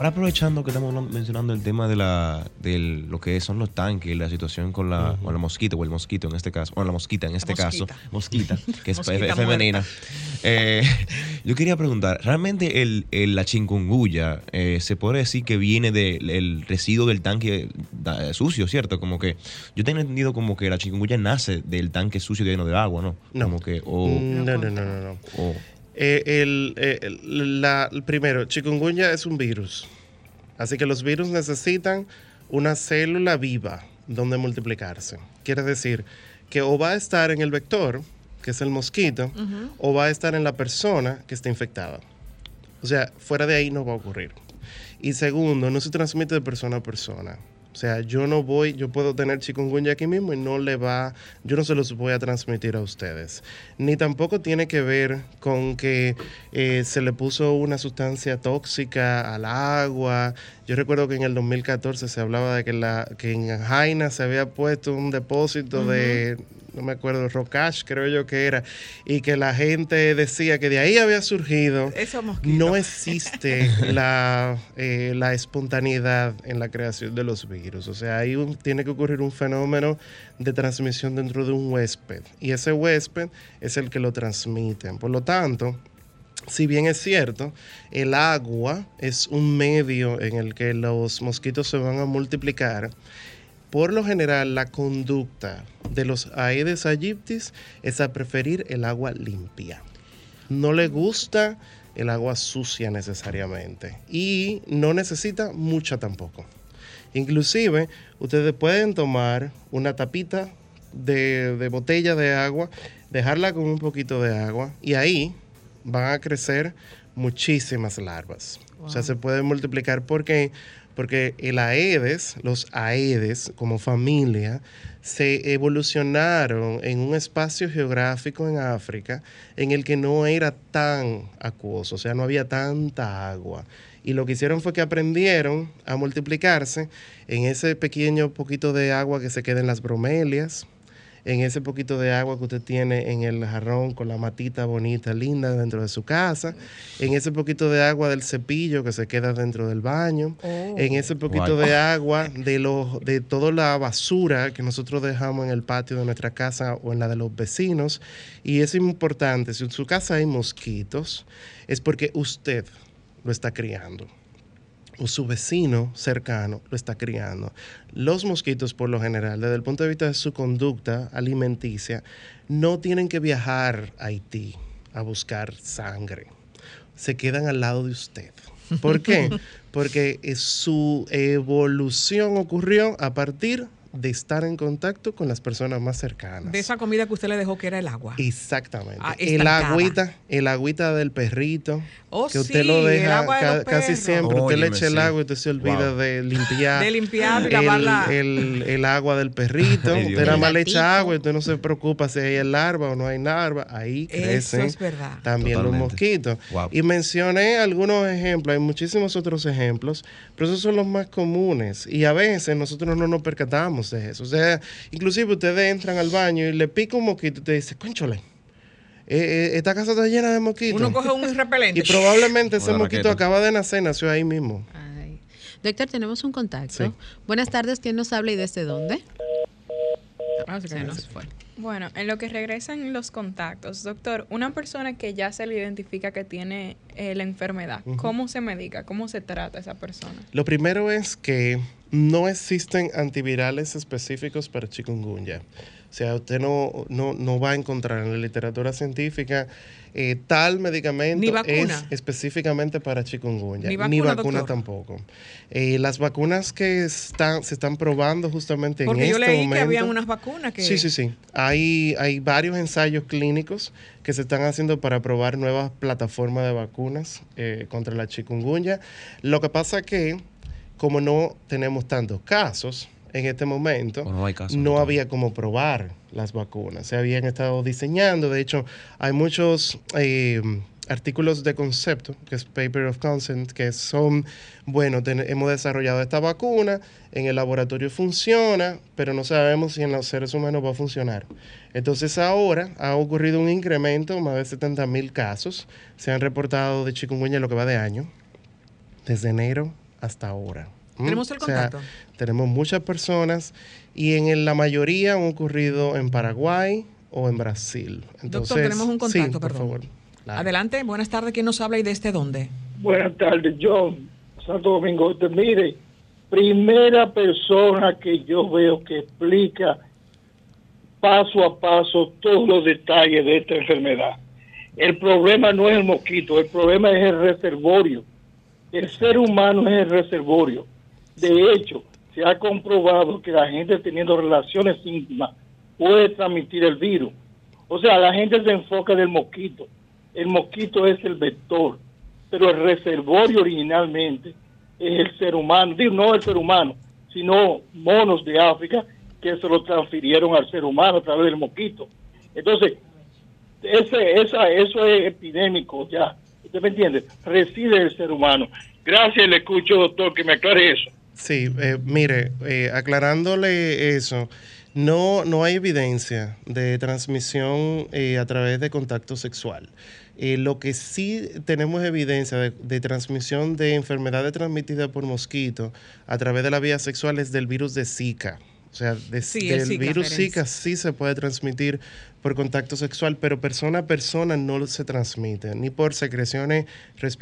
[SPEAKER 4] Ahora aprovechando que estamos mencionando el tema de la de lo que son los tanques, la situación con la, con la mosquita o el mosquito en este caso, o la mosquita en este caso, mosquita, que es
[SPEAKER 2] Mosquita
[SPEAKER 4] femenina. Eh, yo quería preguntar, ¿realmente el, el- la chingunguya eh, se puede decir que viene del residuo del tanque da- sucio, cierto? Como que yo tengo entendido como que la chingunguya nace del tanque sucio lleno de agua, ¿no?
[SPEAKER 5] No.
[SPEAKER 4] Como que, o,
[SPEAKER 5] Mm, no, no, no, no, no. Eh, el, eh, el- la- el primero, chikungunya es un virus. Así que los virus necesitan una célula viva donde multiplicarse. Quiere decir que o va a estar en el vector, que es el mosquito, o va a estar en la persona que está infectada. O sea, fuera de ahí no va a ocurrir. Y segundo, no se transmite de persona a persona. O sea, yo no voy, yo puedo tener chikungunya aquí mismo y no le va, yo no se los voy a transmitir a ustedes. Ni tampoco tiene que ver con que eh, se le puso una sustancia tóxica al agua. Yo recuerdo que en el 2014 se hablaba de que, la, que en Jaina se había puesto un depósito de, no me acuerdo, Rocash creo yo que era, y que la gente decía que de ahí había surgido. No existe la, eh, la espontaneidad en la creación de los virus. O sea, ahí un- tiene que ocurrir un fenómeno de transmisión dentro de un huésped. Y ese huésped es el que lo transmite. Por lo tanto, si bien es cierto, el agua es un medio en el que los mosquitos se van a multiplicar, por lo general la conducta de los Aedes aegyptis es a preferir el agua limpia. No le gusta el agua sucia necesariamente y no necesita mucha tampoco. Inclusive, ustedes pueden tomar una tapita de, de botella de agua, dejarla con un poquito de agua y ahí van a crecer muchísimas larvas. O sea, se pueden multiplicar porque porque el Aedes, los Aedes como familia, se evolucionaron en un espacio geográfico en África en el que no era tan acuoso, o sea, no había tanta agua. Y lo que hicieron fue que aprendieron a multiplicarse en ese pequeño poquito de agua que se queda en las bromelias, en ese poquito de agua que usted tiene en el jarrón con la matita bonita, linda dentro de su casa, en ese poquito de agua del cepillo que se queda dentro del baño, en ese poquito de agua de, los de toda la basura que nosotros dejamos en el patio de nuestra casa o en la de los vecinos. Y es importante, si en su casa hay mosquitos, es porque usted lo está criando o su vecino cercano lo está criando. Los mosquitos, por lo general, desde el punto de vista de su conducta alimenticia, no tienen que viajar a Haití a buscar sangre. Se quedan al lado de usted. ¿Por qué? Porque su evolución ocurrió a partir de estar en contacto con las personas más cercanas.
[SPEAKER 2] De esa comida que usted le dejó que era el agua.
[SPEAKER 5] Exactamente.
[SPEAKER 2] Ah,
[SPEAKER 5] el agüita, el agüita del perrito,
[SPEAKER 2] Oh,
[SPEAKER 5] que usted
[SPEAKER 2] sí,
[SPEAKER 5] lo
[SPEAKER 2] el
[SPEAKER 5] deja
[SPEAKER 2] agua de
[SPEAKER 5] ca-
[SPEAKER 2] los
[SPEAKER 5] casi siempre. Usted le echa el agua y usted se olvida
[SPEAKER 4] Wow.
[SPEAKER 5] de limpiar.
[SPEAKER 2] De limpiar y
[SPEAKER 5] el,
[SPEAKER 2] lavarla.
[SPEAKER 5] el- el agua del perrito.
[SPEAKER 4] Ay,
[SPEAKER 5] usted nada más le echa agua y usted no se preocupa si hay larva o no hay larva. Ahí
[SPEAKER 2] Eso
[SPEAKER 5] crecen
[SPEAKER 2] es verdad.
[SPEAKER 5] también
[SPEAKER 4] Totalmente.
[SPEAKER 5] los mosquitos.
[SPEAKER 4] Wow.
[SPEAKER 5] Y mencioné algunos ejemplos, hay muchísimos otros ejemplos, pero esos son los más comunes. Y a veces nosotros no nos percatamos de eso. O sea, inclusive ustedes entran al baño y le pica un mosquito y te dice, conchole, eh, eh, esta casa está llena de mosquitos.
[SPEAKER 2] Uno coge un repelente.
[SPEAKER 5] Y probablemente ese mosquito
[SPEAKER 4] raqueta.
[SPEAKER 5] acaba de nacer, nació ahí mismo.
[SPEAKER 1] Ay. Doctor, tenemos un contacto.
[SPEAKER 5] Sí.
[SPEAKER 1] Buenas tardes, ¿quién nos habla y desde dónde?
[SPEAKER 2] Ah, se
[SPEAKER 1] Se
[SPEAKER 2] cayó.
[SPEAKER 1] nos fue.
[SPEAKER 3] Bueno, en lo que regresan los contactos, doctor, una persona que ya se le identifica que tiene eh, la enfermedad, ¿cómo se medica? ¿Cómo se trata esa persona?
[SPEAKER 5] Lo primero es que no existen antivirales específicos para chikungunya. O sea, usted no, no, no va a encontrar en la literatura científica eh, tal medicamento
[SPEAKER 2] Ni vacuna.
[SPEAKER 5] es específicamente para chikungunya.
[SPEAKER 2] Ni vacuna, doctor.
[SPEAKER 5] tampoco. Eh, las vacunas que están, se están probando justamente
[SPEAKER 2] Porque
[SPEAKER 5] en
[SPEAKER 2] yo
[SPEAKER 5] este
[SPEAKER 2] leí
[SPEAKER 5] momento.
[SPEAKER 2] que habían unas vacunas que.
[SPEAKER 5] Sí, sí, sí. Hay, hay varios ensayos clínicos que se están haciendo para probar nuevas plataformas de vacunas eh, contra la chikungunya. Lo que pasa que, como no tenemos tantos casos en este momento,
[SPEAKER 4] O no hay caso,
[SPEAKER 5] no
[SPEAKER 4] doctor.
[SPEAKER 5] había como probar las vacunas. Se habían estado diseñando. De hecho, hay muchos eh, artículos de concepto, que es Paper of Consent, que son, bueno, hemos desarrollado esta vacuna, en el laboratorio funciona, pero no sabemos si en los seres humanos va a funcionar. Entonces ahora ha ocurrido un incremento, más de 70 mil casos se han reportado de chikungunya en lo que va de año, desde enero hasta ahora.
[SPEAKER 2] Tenemos el
[SPEAKER 5] O sea,
[SPEAKER 2] contacto.
[SPEAKER 5] tenemos muchas personas y en la mayoría han ocurrido en Paraguay o en Brasil. Entonces,
[SPEAKER 2] tenemos un
[SPEAKER 5] sí,
[SPEAKER 2] contacto,
[SPEAKER 5] por
[SPEAKER 2] perdón.
[SPEAKER 5] favor. Claro.
[SPEAKER 2] Adelante, buenas tardes. ¿Quién nos habla y desde dónde?
[SPEAKER 6] Buenas tardes, John, Santo Domingo. Este, mire, primera persona que yo veo que explica paso a paso todos los detalles de esta enfermedad. El problema no es el mosquito, el problema es el reservorio. El ser humano es el reservorio. De hecho, se ha comprobado que la gente teniendo relaciones íntimas puede transmitir el virus. O sea, la gente se enfoca del mosquito. El mosquito es el vector, pero el reservorio originalmente es el ser humano. No el ser humano, sino monos de África que se lo transfirieron al ser humano a través del mosquito. Entonces, ese, esa, eso es epidémico ya. ¿Usted me entiende? Reside el ser humano. Gracias, le escucho, doctor, que me aclare eso.
[SPEAKER 5] Sí, eh, mire, eh, aclarándole eso, no, no hay evidencia de transmisión eh, a través de contacto sexual. Eh, lo que sí tenemos evidencia de, de transmisión de enfermedades transmitidas por mosquito a través de la vía sexual es del virus de Zika. O sea, de-
[SPEAKER 2] Sí, el
[SPEAKER 5] del
[SPEAKER 2] Zika.
[SPEAKER 5] virus. Zika sí se puede transmitir por contacto sexual, pero persona a persona no se transmite, ni por secreciones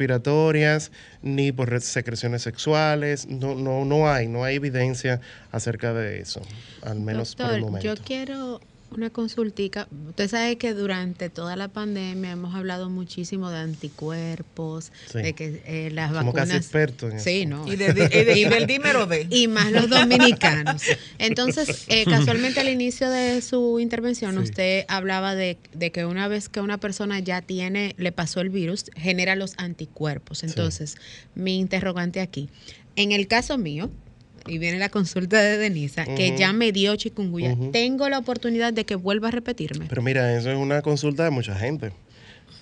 [SPEAKER 5] respiratorias, ni por re- secreciones sexuales. No, no, no hay, no hay evidencia acerca de eso, al menos por el momento.
[SPEAKER 1] yo quiero una consultica. Usted sabe que durante toda la pandemia hemos hablado muchísimo de anticuerpos,
[SPEAKER 5] Sí.
[SPEAKER 1] de que eh, las
[SPEAKER 5] Somos
[SPEAKER 1] vacunas...
[SPEAKER 5] casi expertos en
[SPEAKER 1] Sí,
[SPEAKER 5] eso.
[SPEAKER 1] no.
[SPEAKER 2] Y, de- de- y de- y del dímero de.
[SPEAKER 1] y más los dominicanos. Entonces, eh, casualmente al inicio de su intervención,
[SPEAKER 5] Sí.
[SPEAKER 1] usted hablaba de, de que una vez que una persona ya tiene, le pasó el virus, genera los anticuerpos. Entonces, mi interrogante aquí, en el caso mío, y viene la consulta de Denisa, que ya me dio chikungunya, tengo la oportunidad de que vuelva a repetirme.
[SPEAKER 5] Pero mira, eso es una consulta de mucha gente.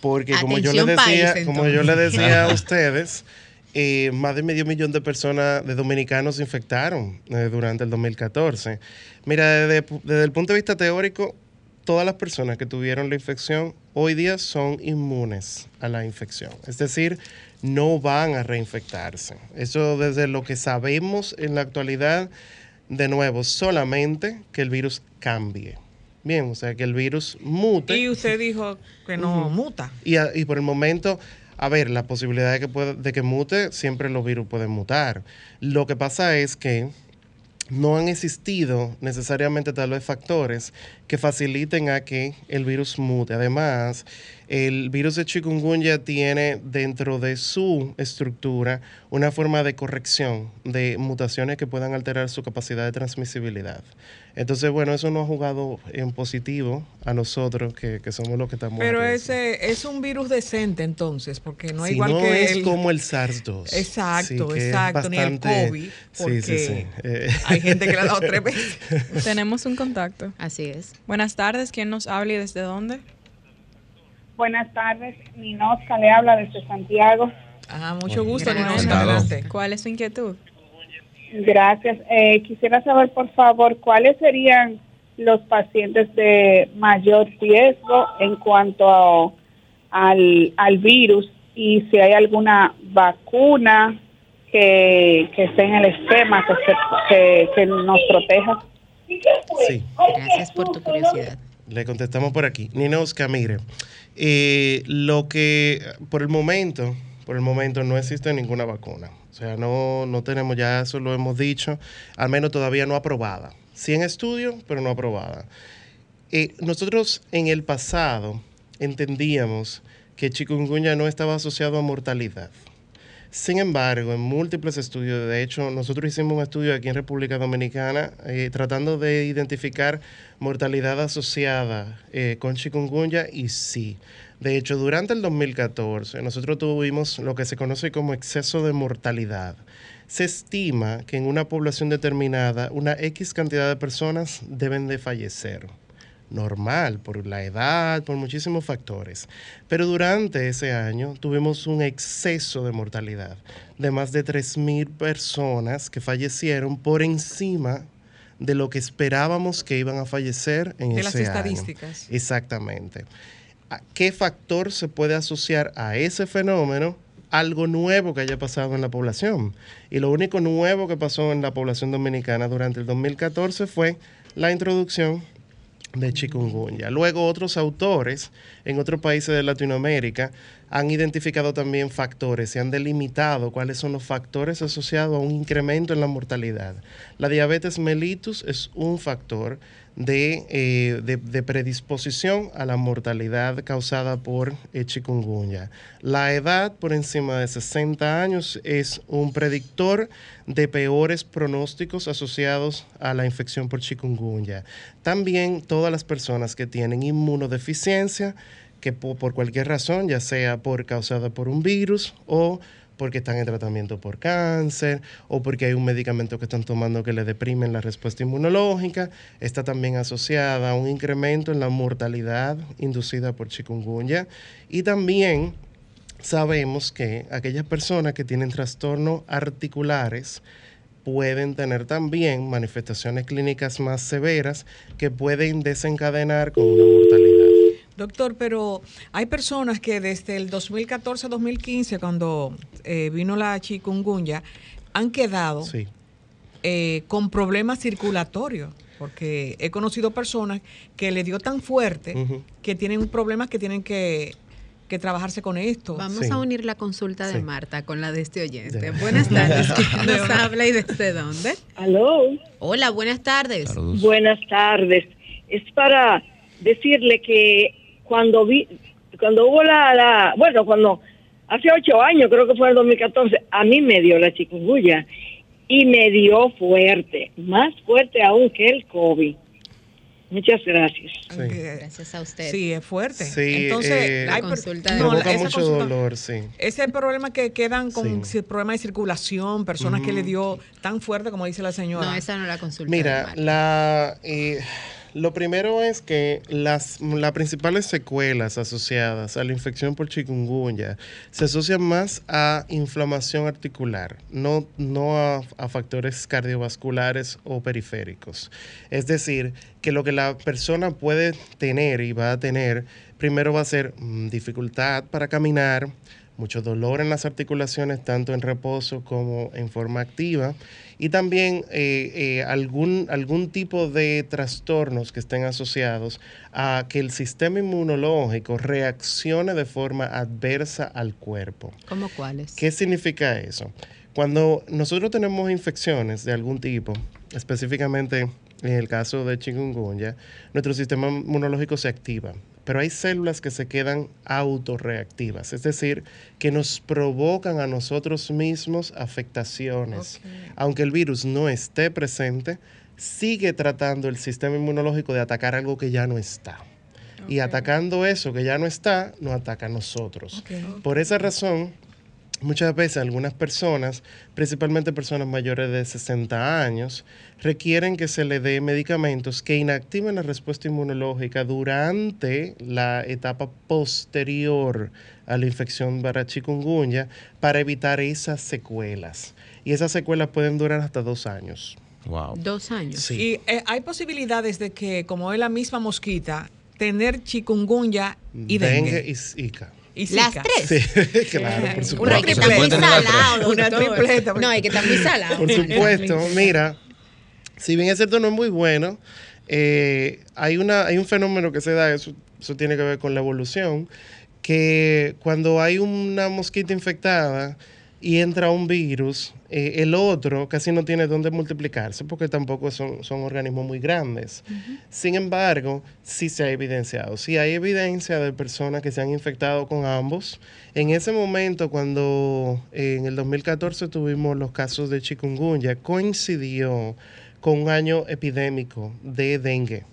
[SPEAKER 5] Porque como yo les decía,
[SPEAKER 1] país,
[SPEAKER 5] como yo les decía a ustedes, eh, más de medio millón de personas, de dominicanos, se infectaron eh, durante el 2014. Mira, desde, desde el punto de vista teórico, todas las personas que tuvieron la infección hoy día son inmunes a la infección. Es decir, no van a reinfectarse. Eso desde lo que sabemos en la actualidad, de nuevo, solamente que el virus cambie. Bien, o sea, que el virus mute.
[SPEAKER 2] Y usted dijo que no muta.
[SPEAKER 5] Y, a- y por el momento, a ver, la posibilidad de que, pueda- de que mute, siempre los virus pueden mutar. Lo que pasa es que no han existido necesariamente tal vez factores que faciliten a que el virus mute. Además, el virus de chikungunya tiene dentro de su estructura una forma de corrección de mutaciones que puedan alterar su capacidad de transmisibilidad. Entonces, bueno, eso nos ha jugado en positivo a nosotros, que, que somos los que estamos.
[SPEAKER 2] Pero ese es un virus decente entonces, porque no es igual
[SPEAKER 5] no
[SPEAKER 2] que
[SPEAKER 5] es
[SPEAKER 2] el-
[SPEAKER 5] como el SARS-2.
[SPEAKER 2] Exacto,
[SPEAKER 5] Sí,
[SPEAKER 2] exacto, ni el
[SPEAKER 5] bastante-
[SPEAKER 2] COVID,
[SPEAKER 5] Sí,
[SPEAKER 2] porque
[SPEAKER 5] sí, sí. Eh,
[SPEAKER 2] hay gente que le ha dado tres veces.
[SPEAKER 3] Tenemos un contacto.
[SPEAKER 1] Así es.
[SPEAKER 3] Buenas tardes, ¿quién nos habla y desde dónde?
[SPEAKER 7] Buenas tardes, Ninosca le habla desde Santiago.
[SPEAKER 2] Ah, mucho gusto, adelante.
[SPEAKER 3] ¿Cuál es su inquietud?
[SPEAKER 7] Gracias. Eh, quisiera saber, por favor, cuáles serían los pacientes de mayor riesgo en cuanto a- al, al virus y si hay alguna vacuna que, que esté en el esquema que, se- que, que nos proteja.
[SPEAKER 5] Sí.
[SPEAKER 1] Gracias por tu curiosidad.
[SPEAKER 5] Le contestamos por aquí. Ninoska, mire, eh, lo que por el momento, por el momento no existe ninguna vacuna. O sea, no, no tenemos ya, eso lo hemos dicho, al menos todavía no aprobada. Sí en estudio, pero no aprobada. Eh, nosotros en el pasado entendíamos que chikungunya no estaba asociado a mortalidad. Sin embargo, en múltiples estudios, de hecho, nosotros hicimos un estudio aquí en República Dominicana eh, tratando de identificar mortalidad asociada eh, con chikungunya y sí. De hecho, durante el 2014 nosotros tuvimos lo que se conoce como exceso de mortalidad. Se estima que en una población determinada una X cantidad de personas deben de fallecer normal, por la edad, por muchísimos factores. Pero durante ese año tuvimos un exceso de mortalidad de más de 3.000 personas que fallecieron por encima de lo que esperábamos que iban a fallecer en
[SPEAKER 2] De
[SPEAKER 5] ese
[SPEAKER 2] las
[SPEAKER 5] año.
[SPEAKER 2] estadísticas.
[SPEAKER 5] Exactamente. ¿A ¿Qué factor se puede asociar a ese fenómeno? Algo nuevo que haya pasado en la población. Y lo único nuevo que pasó en la población dominicana durante el 2014 fue la introducción de chikungunya. Luego otros autores en otros países de Latinoamérica han identificado también factores y han delimitado cuáles son los factores asociados a un incremento en la mortalidad. La diabetes mellitus es un factor de, eh, de- de predisposición a la mortalidad causada por eh, chikungunya. La edad por encima de 60 años es un predictor de peores pronósticos asociados a la infección por chikungunya. También todas las personas que tienen inmunodeficiencia, que po- por cualquier razón, ya sea por causada por un virus o porque están en tratamiento por cáncer o porque hay un medicamento que están tomando que le deprimen la respuesta inmunológica, está también asociada a un incremento en la mortalidad inducida por chikungunya y también sabemos que aquellas personas que tienen trastornos articulares pueden tener también manifestaciones clínicas más severas que pueden desencadenar con una mortalidad.
[SPEAKER 2] Doctor, pero hay personas que desde el 2014-2015, cuando eh, vino la chikungunya, han quedado
[SPEAKER 5] Sí.
[SPEAKER 2] eh, con problemas circulatorios. Porque he conocido personas que le dio tan fuerte que tienen problemas que tienen que, que trabajarse con esto.
[SPEAKER 1] Vamos
[SPEAKER 5] Sí.
[SPEAKER 1] a unir la consulta de
[SPEAKER 5] Sí.
[SPEAKER 1] Marta con la de este oyente. Buenas tardes. ¿Quién nos habla y desde dónde?
[SPEAKER 8] Aló,
[SPEAKER 1] Hola, buenas tardes.
[SPEAKER 4] Saludos.
[SPEAKER 8] buenas tardes. Es para decirle que cuando vi, cuando hubo la, la, bueno, cuando hace ocho años, creo que fue en el 2014, a mí me dio la chikungunya y me dio fuerte, más fuerte aún que el COVID. Muchas gracias.
[SPEAKER 5] Sí.
[SPEAKER 2] Eh,
[SPEAKER 1] Gracias a usted.
[SPEAKER 2] Sí, es fuerte.
[SPEAKER 5] Sí,
[SPEAKER 2] Entonces,
[SPEAKER 5] eh,
[SPEAKER 1] La
[SPEAKER 2] hay
[SPEAKER 1] consulta de-
[SPEAKER 2] no,
[SPEAKER 5] Provoca
[SPEAKER 2] esa
[SPEAKER 5] mucho
[SPEAKER 2] consulta-
[SPEAKER 5] dolor, sí.
[SPEAKER 2] Ese problema que quedan con
[SPEAKER 5] Sí.
[SPEAKER 2] problemas de circulación, personas que le dio tan fuerte como dice la señora.
[SPEAKER 1] No, esa no la consulta.
[SPEAKER 5] Mira, la, eh, lo primero es que las, las principales secuelas asociadas a la infección por chikungunya se asocian más a inflamación articular, no, no a, a factores cardiovasculares o periféricos. Es decir, que lo que la persona puede tener y va a tener, primero va a ser mm, dificultad para caminar, mucho dolor en las articulaciones, tanto en reposo como en forma activa, y también eh, eh, algún, algún tipo de trastornos que estén asociados a que el sistema inmunológico reaccione de forma adversa al cuerpo.
[SPEAKER 1] ¿Cómo cuáles?
[SPEAKER 5] ¿Qué significa eso? Cuando nosotros tenemos infecciones de algún tipo, específicamente en el caso de chikungunya, nuestro sistema inmunológico se activa. Pero hay células que se quedan autorreactivas, es decir, que nos provocan a nosotros mismos afectaciones. Aunque el virus no esté presente, sigue tratando el sistema inmunológico de atacar algo que ya no está. Y atacando eso que ya no está, nos ataca a nosotros. Por esa razón, muchas veces algunas personas, principalmente personas mayores de 60 años, requieren que se le dé medicamentos que inactiven la respuesta inmunológica durante la etapa posterior a la infección para chikungunya para evitar esas secuelas. Y esas secuelas pueden durar hasta dos años.
[SPEAKER 4] Wow.
[SPEAKER 1] Dos años.
[SPEAKER 5] Sí.
[SPEAKER 2] Y eh, hay posibilidades de que, como es la misma mosquita, tener chikungunya y dengue.
[SPEAKER 5] Dengue y Zika.
[SPEAKER 2] Y
[SPEAKER 1] Las tres.
[SPEAKER 5] Sí, claro, por supuesto.
[SPEAKER 1] hay que
[SPEAKER 4] Se
[SPEAKER 1] estar muy
[SPEAKER 4] puede tener las tres.
[SPEAKER 1] salado.
[SPEAKER 2] Una tripleta.
[SPEAKER 1] No, hay que estar muy salado.
[SPEAKER 5] Por supuesto, mira, si bien es cierto no es muy bueno, eh, hay, una, hay un fenómeno que se da, eso, eso tiene que ver con la evolución, que cuando hay una mosquita infectada y entra un virus, eh, el otro casi no tiene dónde multiplicarse porque tampoco son, son organismos muy grandes. Sin embargo, sí se ha evidenciado, sí hay evidencia de personas que se han infectado con ambos. En ese momento, cuando eh, en el 2014 tuvimos los casos de chikungunya, coincidió con un año epidémico de dengue.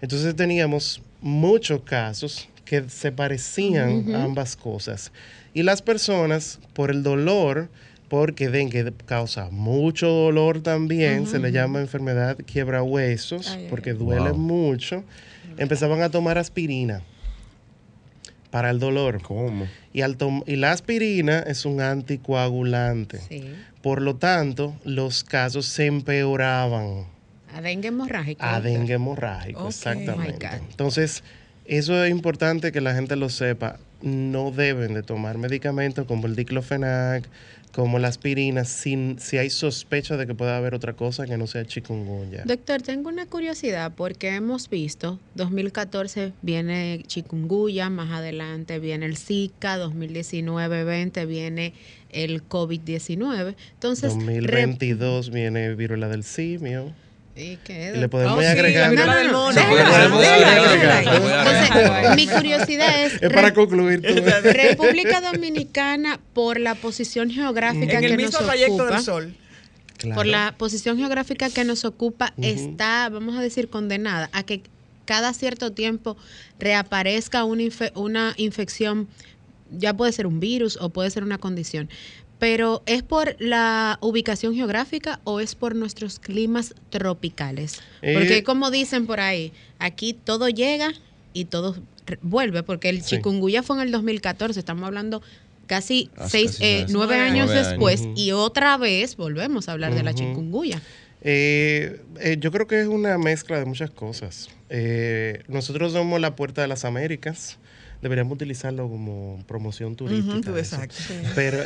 [SPEAKER 5] Entonces teníamos muchos casos que se parecían a ambas cosas. Y las personas, por el dolor, porque dengue causa mucho dolor también, se le llama enfermedad quiebra huesos,
[SPEAKER 3] Ay,
[SPEAKER 5] porque duele
[SPEAKER 4] Wow.
[SPEAKER 5] mucho, empezaban a tomar aspirina para el dolor.
[SPEAKER 4] ¿Cómo?
[SPEAKER 5] Y, al y la aspirina es un anticoagulante.
[SPEAKER 1] Sí.
[SPEAKER 5] Por lo tanto, los casos se empeoraban
[SPEAKER 1] A dengue hemorrágico.
[SPEAKER 5] a dengue hemorrágico, exactamente.
[SPEAKER 1] Oh my God.
[SPEAKER 5] Entonces, eso es importante que la gente lo sepa. No deben de tomar medicamentos como el diclofenac, como la aspirina, sin, si hay sospecha de que pueda haber otra cosa que no sea chikungunya.
[SPEAKER 1] Doctor, tengo una curiosidad porque hemos visto, 2014 viene chikungunya, más adelante viene el Zika, 2019-20 viene el COVID-19. Entonces, re-
[SPEAKER 5] 2022 viene viruela del simio.
[SPEAKER 1] ¿Y qué,
[SPEAKER 5] Y le podemos
[SPEAKER 2] Oh, sí,
[SPEAKER 5] agregar.
[SPEAKER 2] la viruela
[SPEAKER 1] No,
[SPEAKER 2] del
[SPEAKER 1] no, no,
[SPEAKER 2] mono.
[SPEAKER 4] Se puede.
[SPEAKER 1] Entonces, mi curiosidad es,
[SPEAKER 5] Es para concluir tú.
[SPEAKER 1] República Dominicana, por la posición geográfica
[SPEAKER 2] En
[SPEAKER 1] que
[SPEAKER 2] el
[SPEAKER 1] nos
[SPEAKER 2] mismo trayecto
[SPEAKER 1] ocupa,
[SPEAKER 2] del sol.
[SPEAKER 5] Claro.
[SPEAKER 1] por la posición geográfica que nos ocupa, está, vamos a decir, condenada a que cada cierto tiempo reaparezca una, infe- una infección, ya puede ser un virus o puede ser una condición. Pero ¿es por la ubicación geográfica o es por nuestros climas tropicales? Porque
[SPEAKER 5] Eh,
[SPEAKER 1] como dicen por ahí, aquí todo llega y todo vuelve, porque el
[SPEAKER 5] Sí.
[SPEAKER 1] chikungunya fue en el 2014, estamos hablando casi seis,
[SPEAKER 4] casi
[SPEAKER 1] eh, nueve
[SPEAKER 2] Nueve
[SPEAKER 1] años
[SPEAKER 4] años.
[SPEAKER 1] después y otra vez volvemos a hablar de la chikungunya.
[SPEAKER 5] Eh, eh, yo creo que es una mezcla de muchas cosas. Eh, nosotros somos la puerta de las Américas. Deberíamos utilizarlo como promoción turística.
[SPEAKER 2] Exacto.
[SPEAKER 5] Pero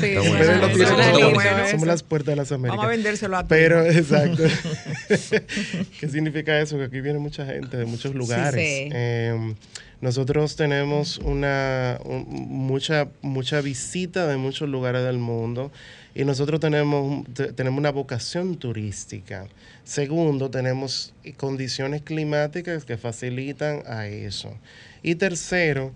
[SPEAKER 3] Sí,
[SPEAKER 5] lo tienen
[SPEAKER 4] bueno.
[SPEAKER 5] somos las puertas de las Américas.
[SPEAKER 2] Vamos a vendérselo a
[SPEAKER 5] Pero, exacto. ¿Qué significa eso? Que aquí viene mucha gente de muchos lugares.
[SPEAKER 1] sí.
[SPEAKER 5] Eh, nosotros tenemos una un- mucha mucha visita de muchos lugares del mundo y nosotros tenemos te- tenemos una vocación turística. Segundo, tenemos condiciones climáticas que facilitan a eso. Y tercero,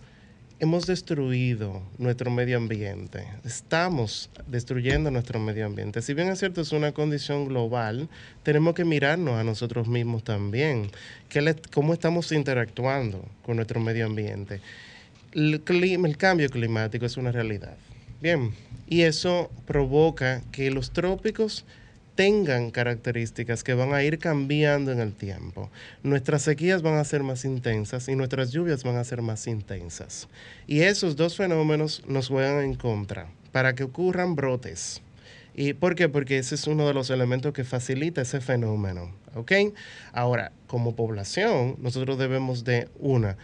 [SPEAKER 5] hemos destruido nuestro medio ambiente. Estamos destruyendo nuestro medio ambiente. Si bien es cierto, es una condición global, tenemos que mirarnos a nosotros mismos también. ¿Qué le- ¿Cómo estamos interactuando con nuestro medio ambiente? El cambio climático es una realidad. Bien, y eso provoca que los trópicos tengan características que van a ir cambiando en el tiempo. Nuestras sequías van a ser más intensas y nuestras lluvias van a ser más intensas. Y esos dos fenómenos nos juegan en contra para que ocurran brotes. ¿Y por qué? Porque ese es uno de los elementos que facilita ese fenómeno. ¿Ok? Ahora, como población, nosotros debemos de, una,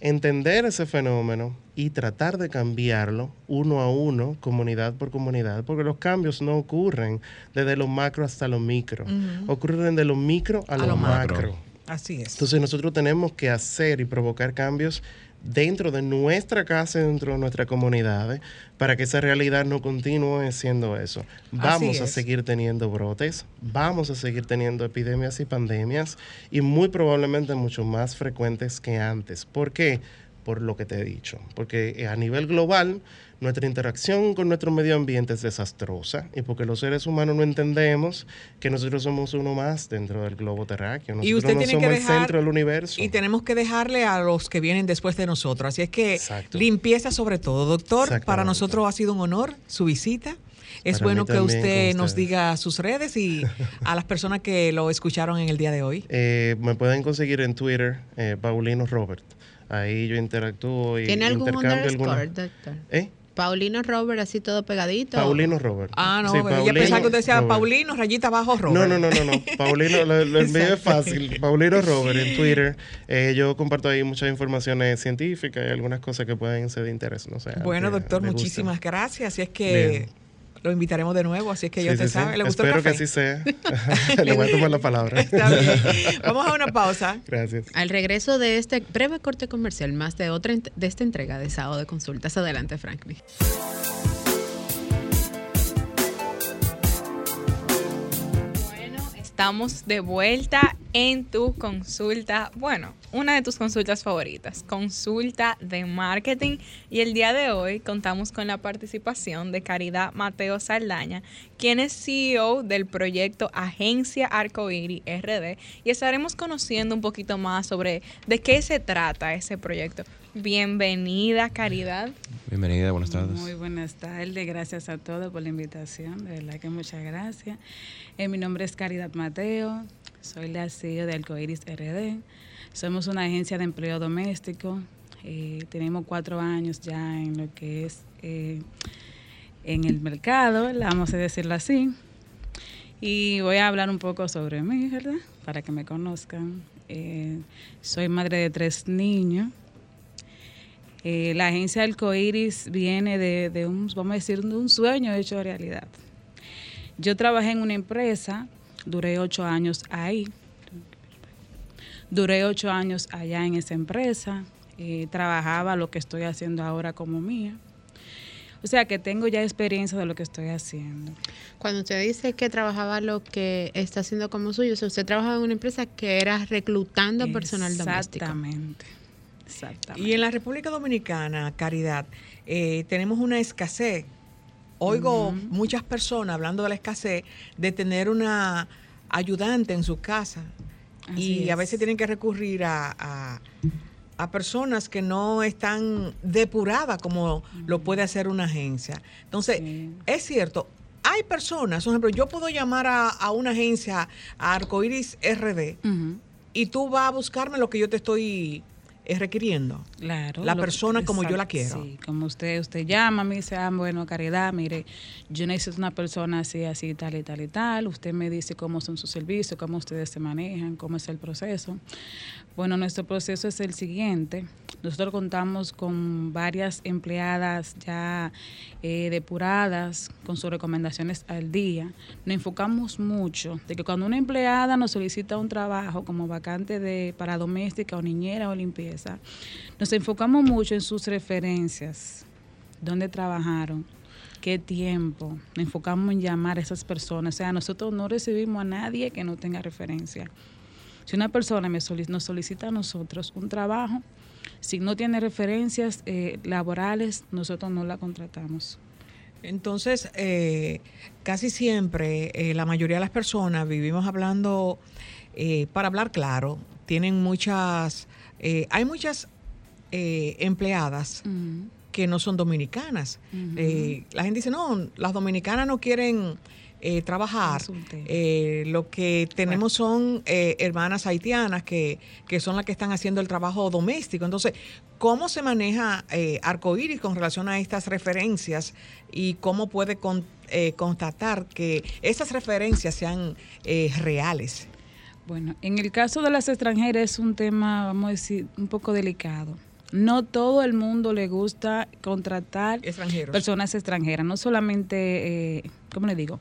[SPEAKER 5] entender ese fenómeno y tratar de cambiarlo uno a uno, comunidad por comunidad, porque los cambios no ocurren desde lo macro hasta lo micro, ocurren de lo micro a, lo,
[SPEAKER 2] lo
[SPEAKER 5] macro.
[SPEAKER 4] macro.
[SPEAKER 2] Así es.
[SPEAKER 5] Entonces nosotros tenemos que hacer y provocar cambios dentro de nuestra casa, dentro de nuestras comunidades, para que esa realidad no continúe siendo eso. Vamos a seguir teniendo brotes, vamos a seguir teniendo epidemias y pandemias, y muy probablemente mucho más frecuentes que antes. ¿Por qué? Por lo que te he dicho. Porque a nivel global, nuestra interacción con nuestro medio ambiente es desastrosa y porque los seres humanos no entendemos que nosotros somos uno más dentro del globo terráqueo. Nosotros
[SPEAKER 2] Y usted
[SPEAKER 5] no
[SPEAKER 2] tiene
[SPEAKER 5] somos
[SPEAKER 2] que
[SPEAKER 5] el
[SPEAKER 2] dejar
[SPEAKER 5] centro del universo.
[SPEAKER 2] y tenemos que dejarle a los que vienen después de nosotros. Así es que
[SPEAKER 5] Exacto.
[SPEAKER 2] limpieza sobre todo, doctor. Para nosotros ha sido un honor su visita. Es
[SPEAKER 5] Para
[SPEAKER 2] bueno que usted nos diga sus redes y a las personas que lo escucharon en el día de hoy.
[SPEAKER 5] Eh, me pueden conseguir en Twitter, eh, Paulino Robert. Ahí yo interactúo y
[SPEAKER 1] ¿Tiene algún
[SPEAKER 5] intercambio
[SPEAKER 1] underscore,
[SPEAKER 5] alguna-
[SPEAKER 1] doctor?
[SPEAKER 5] ¿Eh?
[SPEAKER 1] Paulino Robert, así todo pegadito.
[SPEAKER 5] Paulino Robert.
[SPEAKER 2] Ah, no,
[SPEAKER 5] Sí,
[SPEAKER 2] yo pensaba que usted decía
[SPEAKER 5] Robert.
[SPEAKER 2] Paulino, rayita abajo, Robert.
[SPEAKER 5] No, no, no, no, no. Paulino, lo, lo envío es fácil. Paulino Robert en Twitter. Eh, yo comparto ahí muchas informaciones científicas y algunas cosas que pueden ser de interés. No sé,
[SPEAKER 2] Bueno,
[SPEAKER 5] que
[SPEAKER 2] doctor, muchísimas gracias. Así es que
[SPEAKER 5] Bien.
[SPEAKER 2] Lo invitaremos de nuevo, así es que
[SPEAKER 5] Sí,
[SPEAKER 2] ya
[SPEAKER 5] sí,
[SPEAKER 2] sabe. ¿Le gustó
[SPEAKER 5] Espero
[SPEAKER 2] el café?
[SPEAKER 5] que así sea. Le voy a tomar la palabra.
[SPEAKER 2] Está bien. Vamos a una pausa.
[SPEAKER 5] Gracias.
[SPEAKER 1] Al regreso de este breve corte comercial, más de otra de esta entrega de sábado de consultas. Adelante, Franklin.
[SPEAKER 3] Estamos de vuelta en tu consulta. Bueno, una de tus consultas favoritas, consulta de marketing. Y el día de hoy contamos con la participación de Caridad Mateo Saldaña, quien es CEO del proyecto Agencia Arcoíris RD. Y estaremos conociendo un poquito más sobre de qué se trata ese proyecto. Bienvenida, Caridad.
[SPEAKER 4] Bienvenida, buenas tardes.
[SPEAKER 9] Muy buenas tardes, gracias a todos por la invitación, de verdad que muchas gracias. Eh, mi nombre es Caridad Mateo, soy la CEO de Arcoiris RD. Somos una agencia de empleo doméstico, eh, tenemos cuatro años ya en lo que es eh, en el mercado, vamos a decirlo así. Y voy a hablar un poco sobre mí, ¿verdad? Para que me conozcan. Eh, soy madre de tres niños. Eh, la agencia Arcoiris viene de, de un, vamos a decir, de un sueño hecho realidad. Yo trabajé en una empresa, duré ocho años ahí. Duré ocho años allá en esa empresa. eh, trabajaba lo que estoy haciendo ahora como mía. O sea que tengo ya experiencia de lo que estoy haciendo.
[SPEAKER 1] Cuando usted dice que trabajaba lo que está haciendo como suyo, o sea, usted trabajaba en una empresa que era reclutando personal doméstico.
[SPEAKER 9] Exactamente. Exactamente.
[SPEAKER 2] Y en la República Dominicana, Caridad, eh, tenemos una escasez. Oigo muchas personas hablando de la escasez de tener una ayudante en su casa.
[SPEAKER 9] Así
[SPEAKER 2] y a
[SPEAKER 9] es.
[SPEAKER 2] veces tienen que recurrir a, a- a personas que no están depuradas como lo puede hacer una agencia. Entonces,
[SPEAKER 9] Sí.
[SPEAKER 2] es cierto, hay personas, por ejemplo, yo puedo llamar a, a una agencia, a Arcoiris RD, y tú vas a buscarme lo que yo te estoy eh, requiriendo.
[SPEAKER 9] Claro.
[SPEAKER 2] La persona como yo la quiero.
[SPEAKER 9] Sí, como usted, usted llama, me dice, ah, bueno, Caridad, mire, yo necesito una persona así, así, tal y tal y tal. Usted me dice cómo son sus servicios, cómo ustedes se manejan, cómo es el proceso. Bueno, nuestro proceso es el siguiente. Nosotros contamos con varias empleadas ya eh, depuradas, con sus recomendaciones al día. Nos enfocamos mucho de que cuando una empleada nos solicita un trabajo como vacante de para doméstica o niñera o limpieza, nos enfocamos mucho en sus referencias, dónde trabajaron, qué tiempo. Nos enfocamos en llamar a esas personas. O sea, nosotros no recibimos a nadie que no tenga referencia. Si una persona me solic- nos solicita a nosotros un trabajo, si no tiene referencias eh, laborales, nosotros no la contratamos.
[SPEAKER 2] Entonces, eh, casi siempre eh, la mayoría de las personas vivimos hablando, para hablar claro, tienen muchas, hay muchas empleadas que no son dominicanas. La gente dice, no, las dominicanas no quieren eh, trabajar. Eh, lo que tenemos son eh, hermanas haitianas que, que son las que están haciendo el trabajo doméstico. Entonces, ¿cómo se maneja eh, Arcoíris con relación a estas referencias y cómo puede con- eh, constatar que esas referencias sean eh, reales?
[SPEAKER 9] Bueno, en el caso de las extranjeras es un tema, vamos a decir, un poco delicado. No todo el mundo le gusta contratar
[SPEAKER 2] Extranjeros.
[SPEAKER 9] personas extranjeras, no solamente, eh, ¿cómo le digo?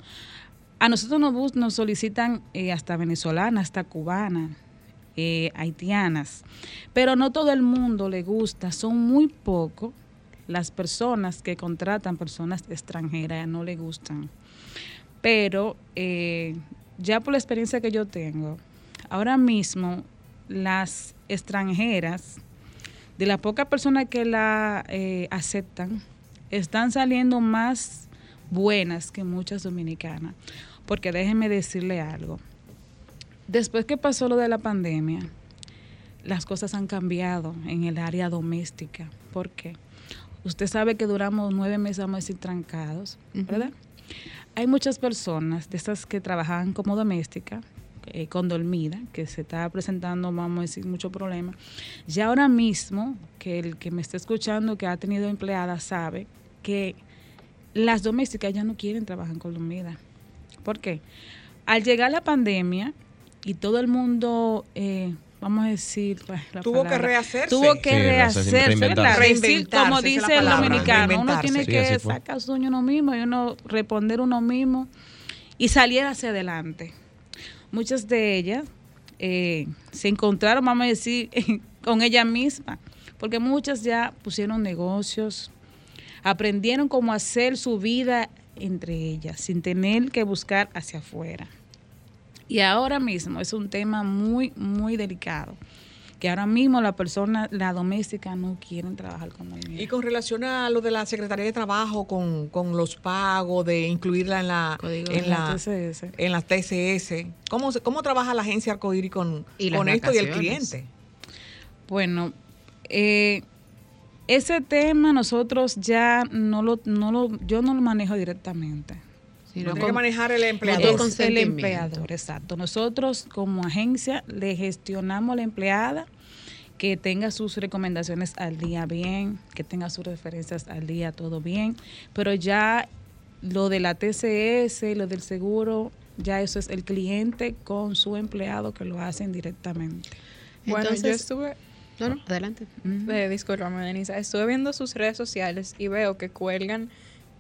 [SPEAKER 9] A nosotros nos, nos solicitan eh, hasta venezolana, hasta cubana, eh, haitianas. Pero no todo el mundo le gusta, son muy pocos las personas que contratan personas extranjeras, no le gustan. Pero eh, ya por la experiencia que yo tengo, ahora mismo las extranjeras, de las pocas personas que la eh, aceptan, están saliendo más buenas que muchas dominicanas. Porque déjenme decirle algo. Después que pasó lo de la pandemia, las cosas han cambiado en el área doméstica. ¿Por qué? Usted sabe que duramos nueve meses, vamos a decir, trancados, ¿verdad? Hay muchas personas de estas que trabajaban como doméstica, eh, con dormida, que se está presentando, vamos a decir, mucho problema. Ya ahora mismo, que el que me está escuchando, que ha tenido empleada, sabe que las domésticas ya no quieren trabajar con dormida. ¿Por qué? Al llegar la pandemia y todo el mundo, eh, vamos a decir, la
[SPEAKER 2] Tuvo que rehacerse.
[SPEAKER 9] Tuvo que
[SPEAKER 4] Sí,
[SPEAKER 9] rehacerse, como dice el dominicano, uno tiene
[SPEAKER 4] Sí,
[SPEAKER 9] que sacar sueño uno mismo y uno responder uno mismo y salir hacia adelante. Muchas de ellas eh, se encontraron, vamos a decir, con ella misma, porque muchas ya pusieron negocios, aprendieron cómo hacer su vida entre ellas, sin tener que buscar hacia afuera. Y ahora mismo es un tema muy, muy delicado, que ahora mismo la persona, la doméstica, no quieren trabajar con el
[SPEAKER 2] Y con relación a lo de la Secretaría de Trabajo, con, con los pagos, de incluirla en la,
[SPEAKER 1] Código
[SPEAKER 2] en la,
[SPEAKER 9] TCS.
[SPEAKER 2] en la TCS, ¿cómo, cómo trabaja la agencia Arcoíris con,
[SPEAKER 1] Y las
[SPEAKER 2] con esto y el cliente?
[SPEAKER 9] Bueno, eh, ese tema nosotros ya no lo, no lo, yo no lo manejo directamente.
[SPEAKER 1] Sino
[SPEAKER 2] Tiene
[SPEAKER 1] con-
[SPEAKER 2] que manejar el empleador.
[SPEAKER 9] El
[SPEAKER 1] consentimiento.
[SPEAKER 9] empleador, exacto. Nosotros como agencia le gestionamos a la empleada que tenga sus recomendaciones al día bien, que tenga sus referencias al día todo bien, pero ya lo de la TCS, lo del seguro, ya eso es el cliente con su empleado que lo hacen directamente.
[SPEAKER 3] Bueno, yo
[SPEAKER 1] Entonces-
[SPEAKER 3] estuve,
[SPEAKER 1] No, no, adelante.
[SPEAKER 3] eh, discúlpame, Denisa, estuve viendo sus redes sociales y veo que cuelgan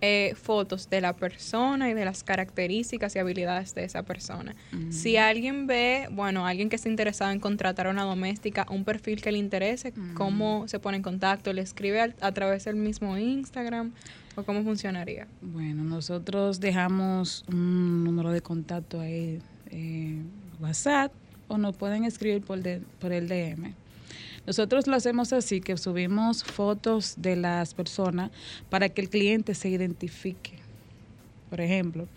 [SPEAKER 3] eh, fotos de la persona y de las características y habilidades de esa persona. Si alguien ve, bueno, alguien que esté interesado en contratar a una doméstica, un perfil que le interese, ¿cómo se pone en contacto? ¿Le escribe a, través del mismo Instagram o cómo funcionaría?
[SPEAKER 9] Bueno, nosotros dejamos un número de contacto ahí, eh, WhatsApp, o nos pueden escribir por, de- por el DM. Nosotros lo hacemos así, que subimos fotos de las personas para que el cliente se identifique. Por ejemplo,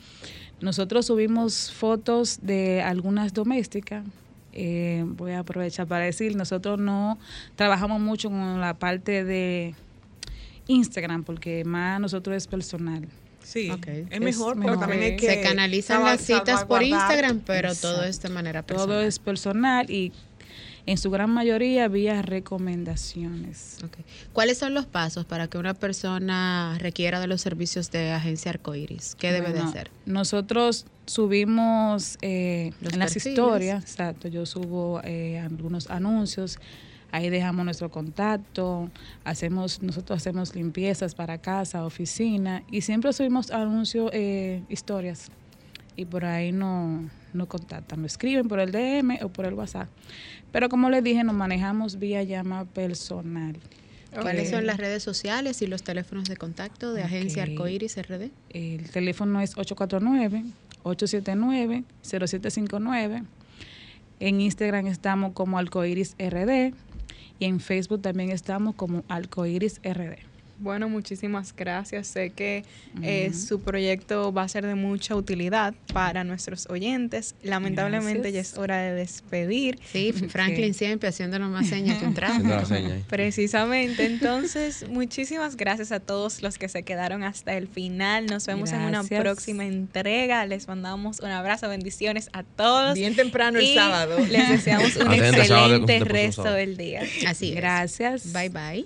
[SPEAKER 9] nosotros subimos fotos de algunas domésticas. eh, voy a aprovechar para decir, nosotros no trabajamos mucho con la parte de Instagram porque más nosotros es personal.
[SPEAKER 2] Sí, es
[SPEAKER 9] Es
[SPEAKER 2] mejor, pero
[SPEAKER 9] mejor.
[SPEAKER 2] también hay que
[SPEAKER 1] Se canalizan las citas por. Instagram, pero todo es de manera personal.
[SPEAKER 9] Todo es personal y en su gran mayoría vía recomendaciones.
[SPEAKER 1] ¿Cuáles son los pasos para que una persona requiera de los servicios de Agencia Arcoiris? ¿Qué debe de hacer?
[SPEAKER 9] Nosotros subimos eh, en las historias, exacto, yo subo eh, algunos anuncios, ahí dejamos nuestro contacto, hacemos, nosotros hacemos limpiezas para casa, oficina y siempre subimos anuncios, eh, historias y por ahí no, no contactan, me escriben por el DM o por el WhatsApp. Pero como les dije, nos manejamos vía llama personal.
[SPEAKER 1] ¿Cuáles son las redes sociales y los teléfonos de contacto de Agencia. Arcoiris RD?
[SPEAKER 9] El teléfono es 849-879-0759. En Instagram estamos como Alcoiris RD y en Facebook también estamos como Alcoiris RD.
[SPEAKER 3] Bueno, muchísimas gracias. Sé que eh, su proyecto va a ser de mucha utilidad para nuestros oyentes. Lamentablemente ya es hora de despedir.
[SPEAKER 1] Sí, Franklin siempre haciéndonos más señas que un.
[SPEAKER 3] Precisamente, entonces, muchísimas gracias a todos los que se quedaron hasta el final. Nos vemos en una próxima entrega. Les mandamos un abrazo, bendiciones a todos.
[SPEAKER 2] Bien temprano el sábado.
[SPEAKER 3] Les deseamos un excelente resto
[SPEAKER 4] sábado.
[SPEAKER 3] del día.
[SPEAKER 1] Así es.
[SPEAKER 9] Gracias.
[SPEAKER 1] Bye bye.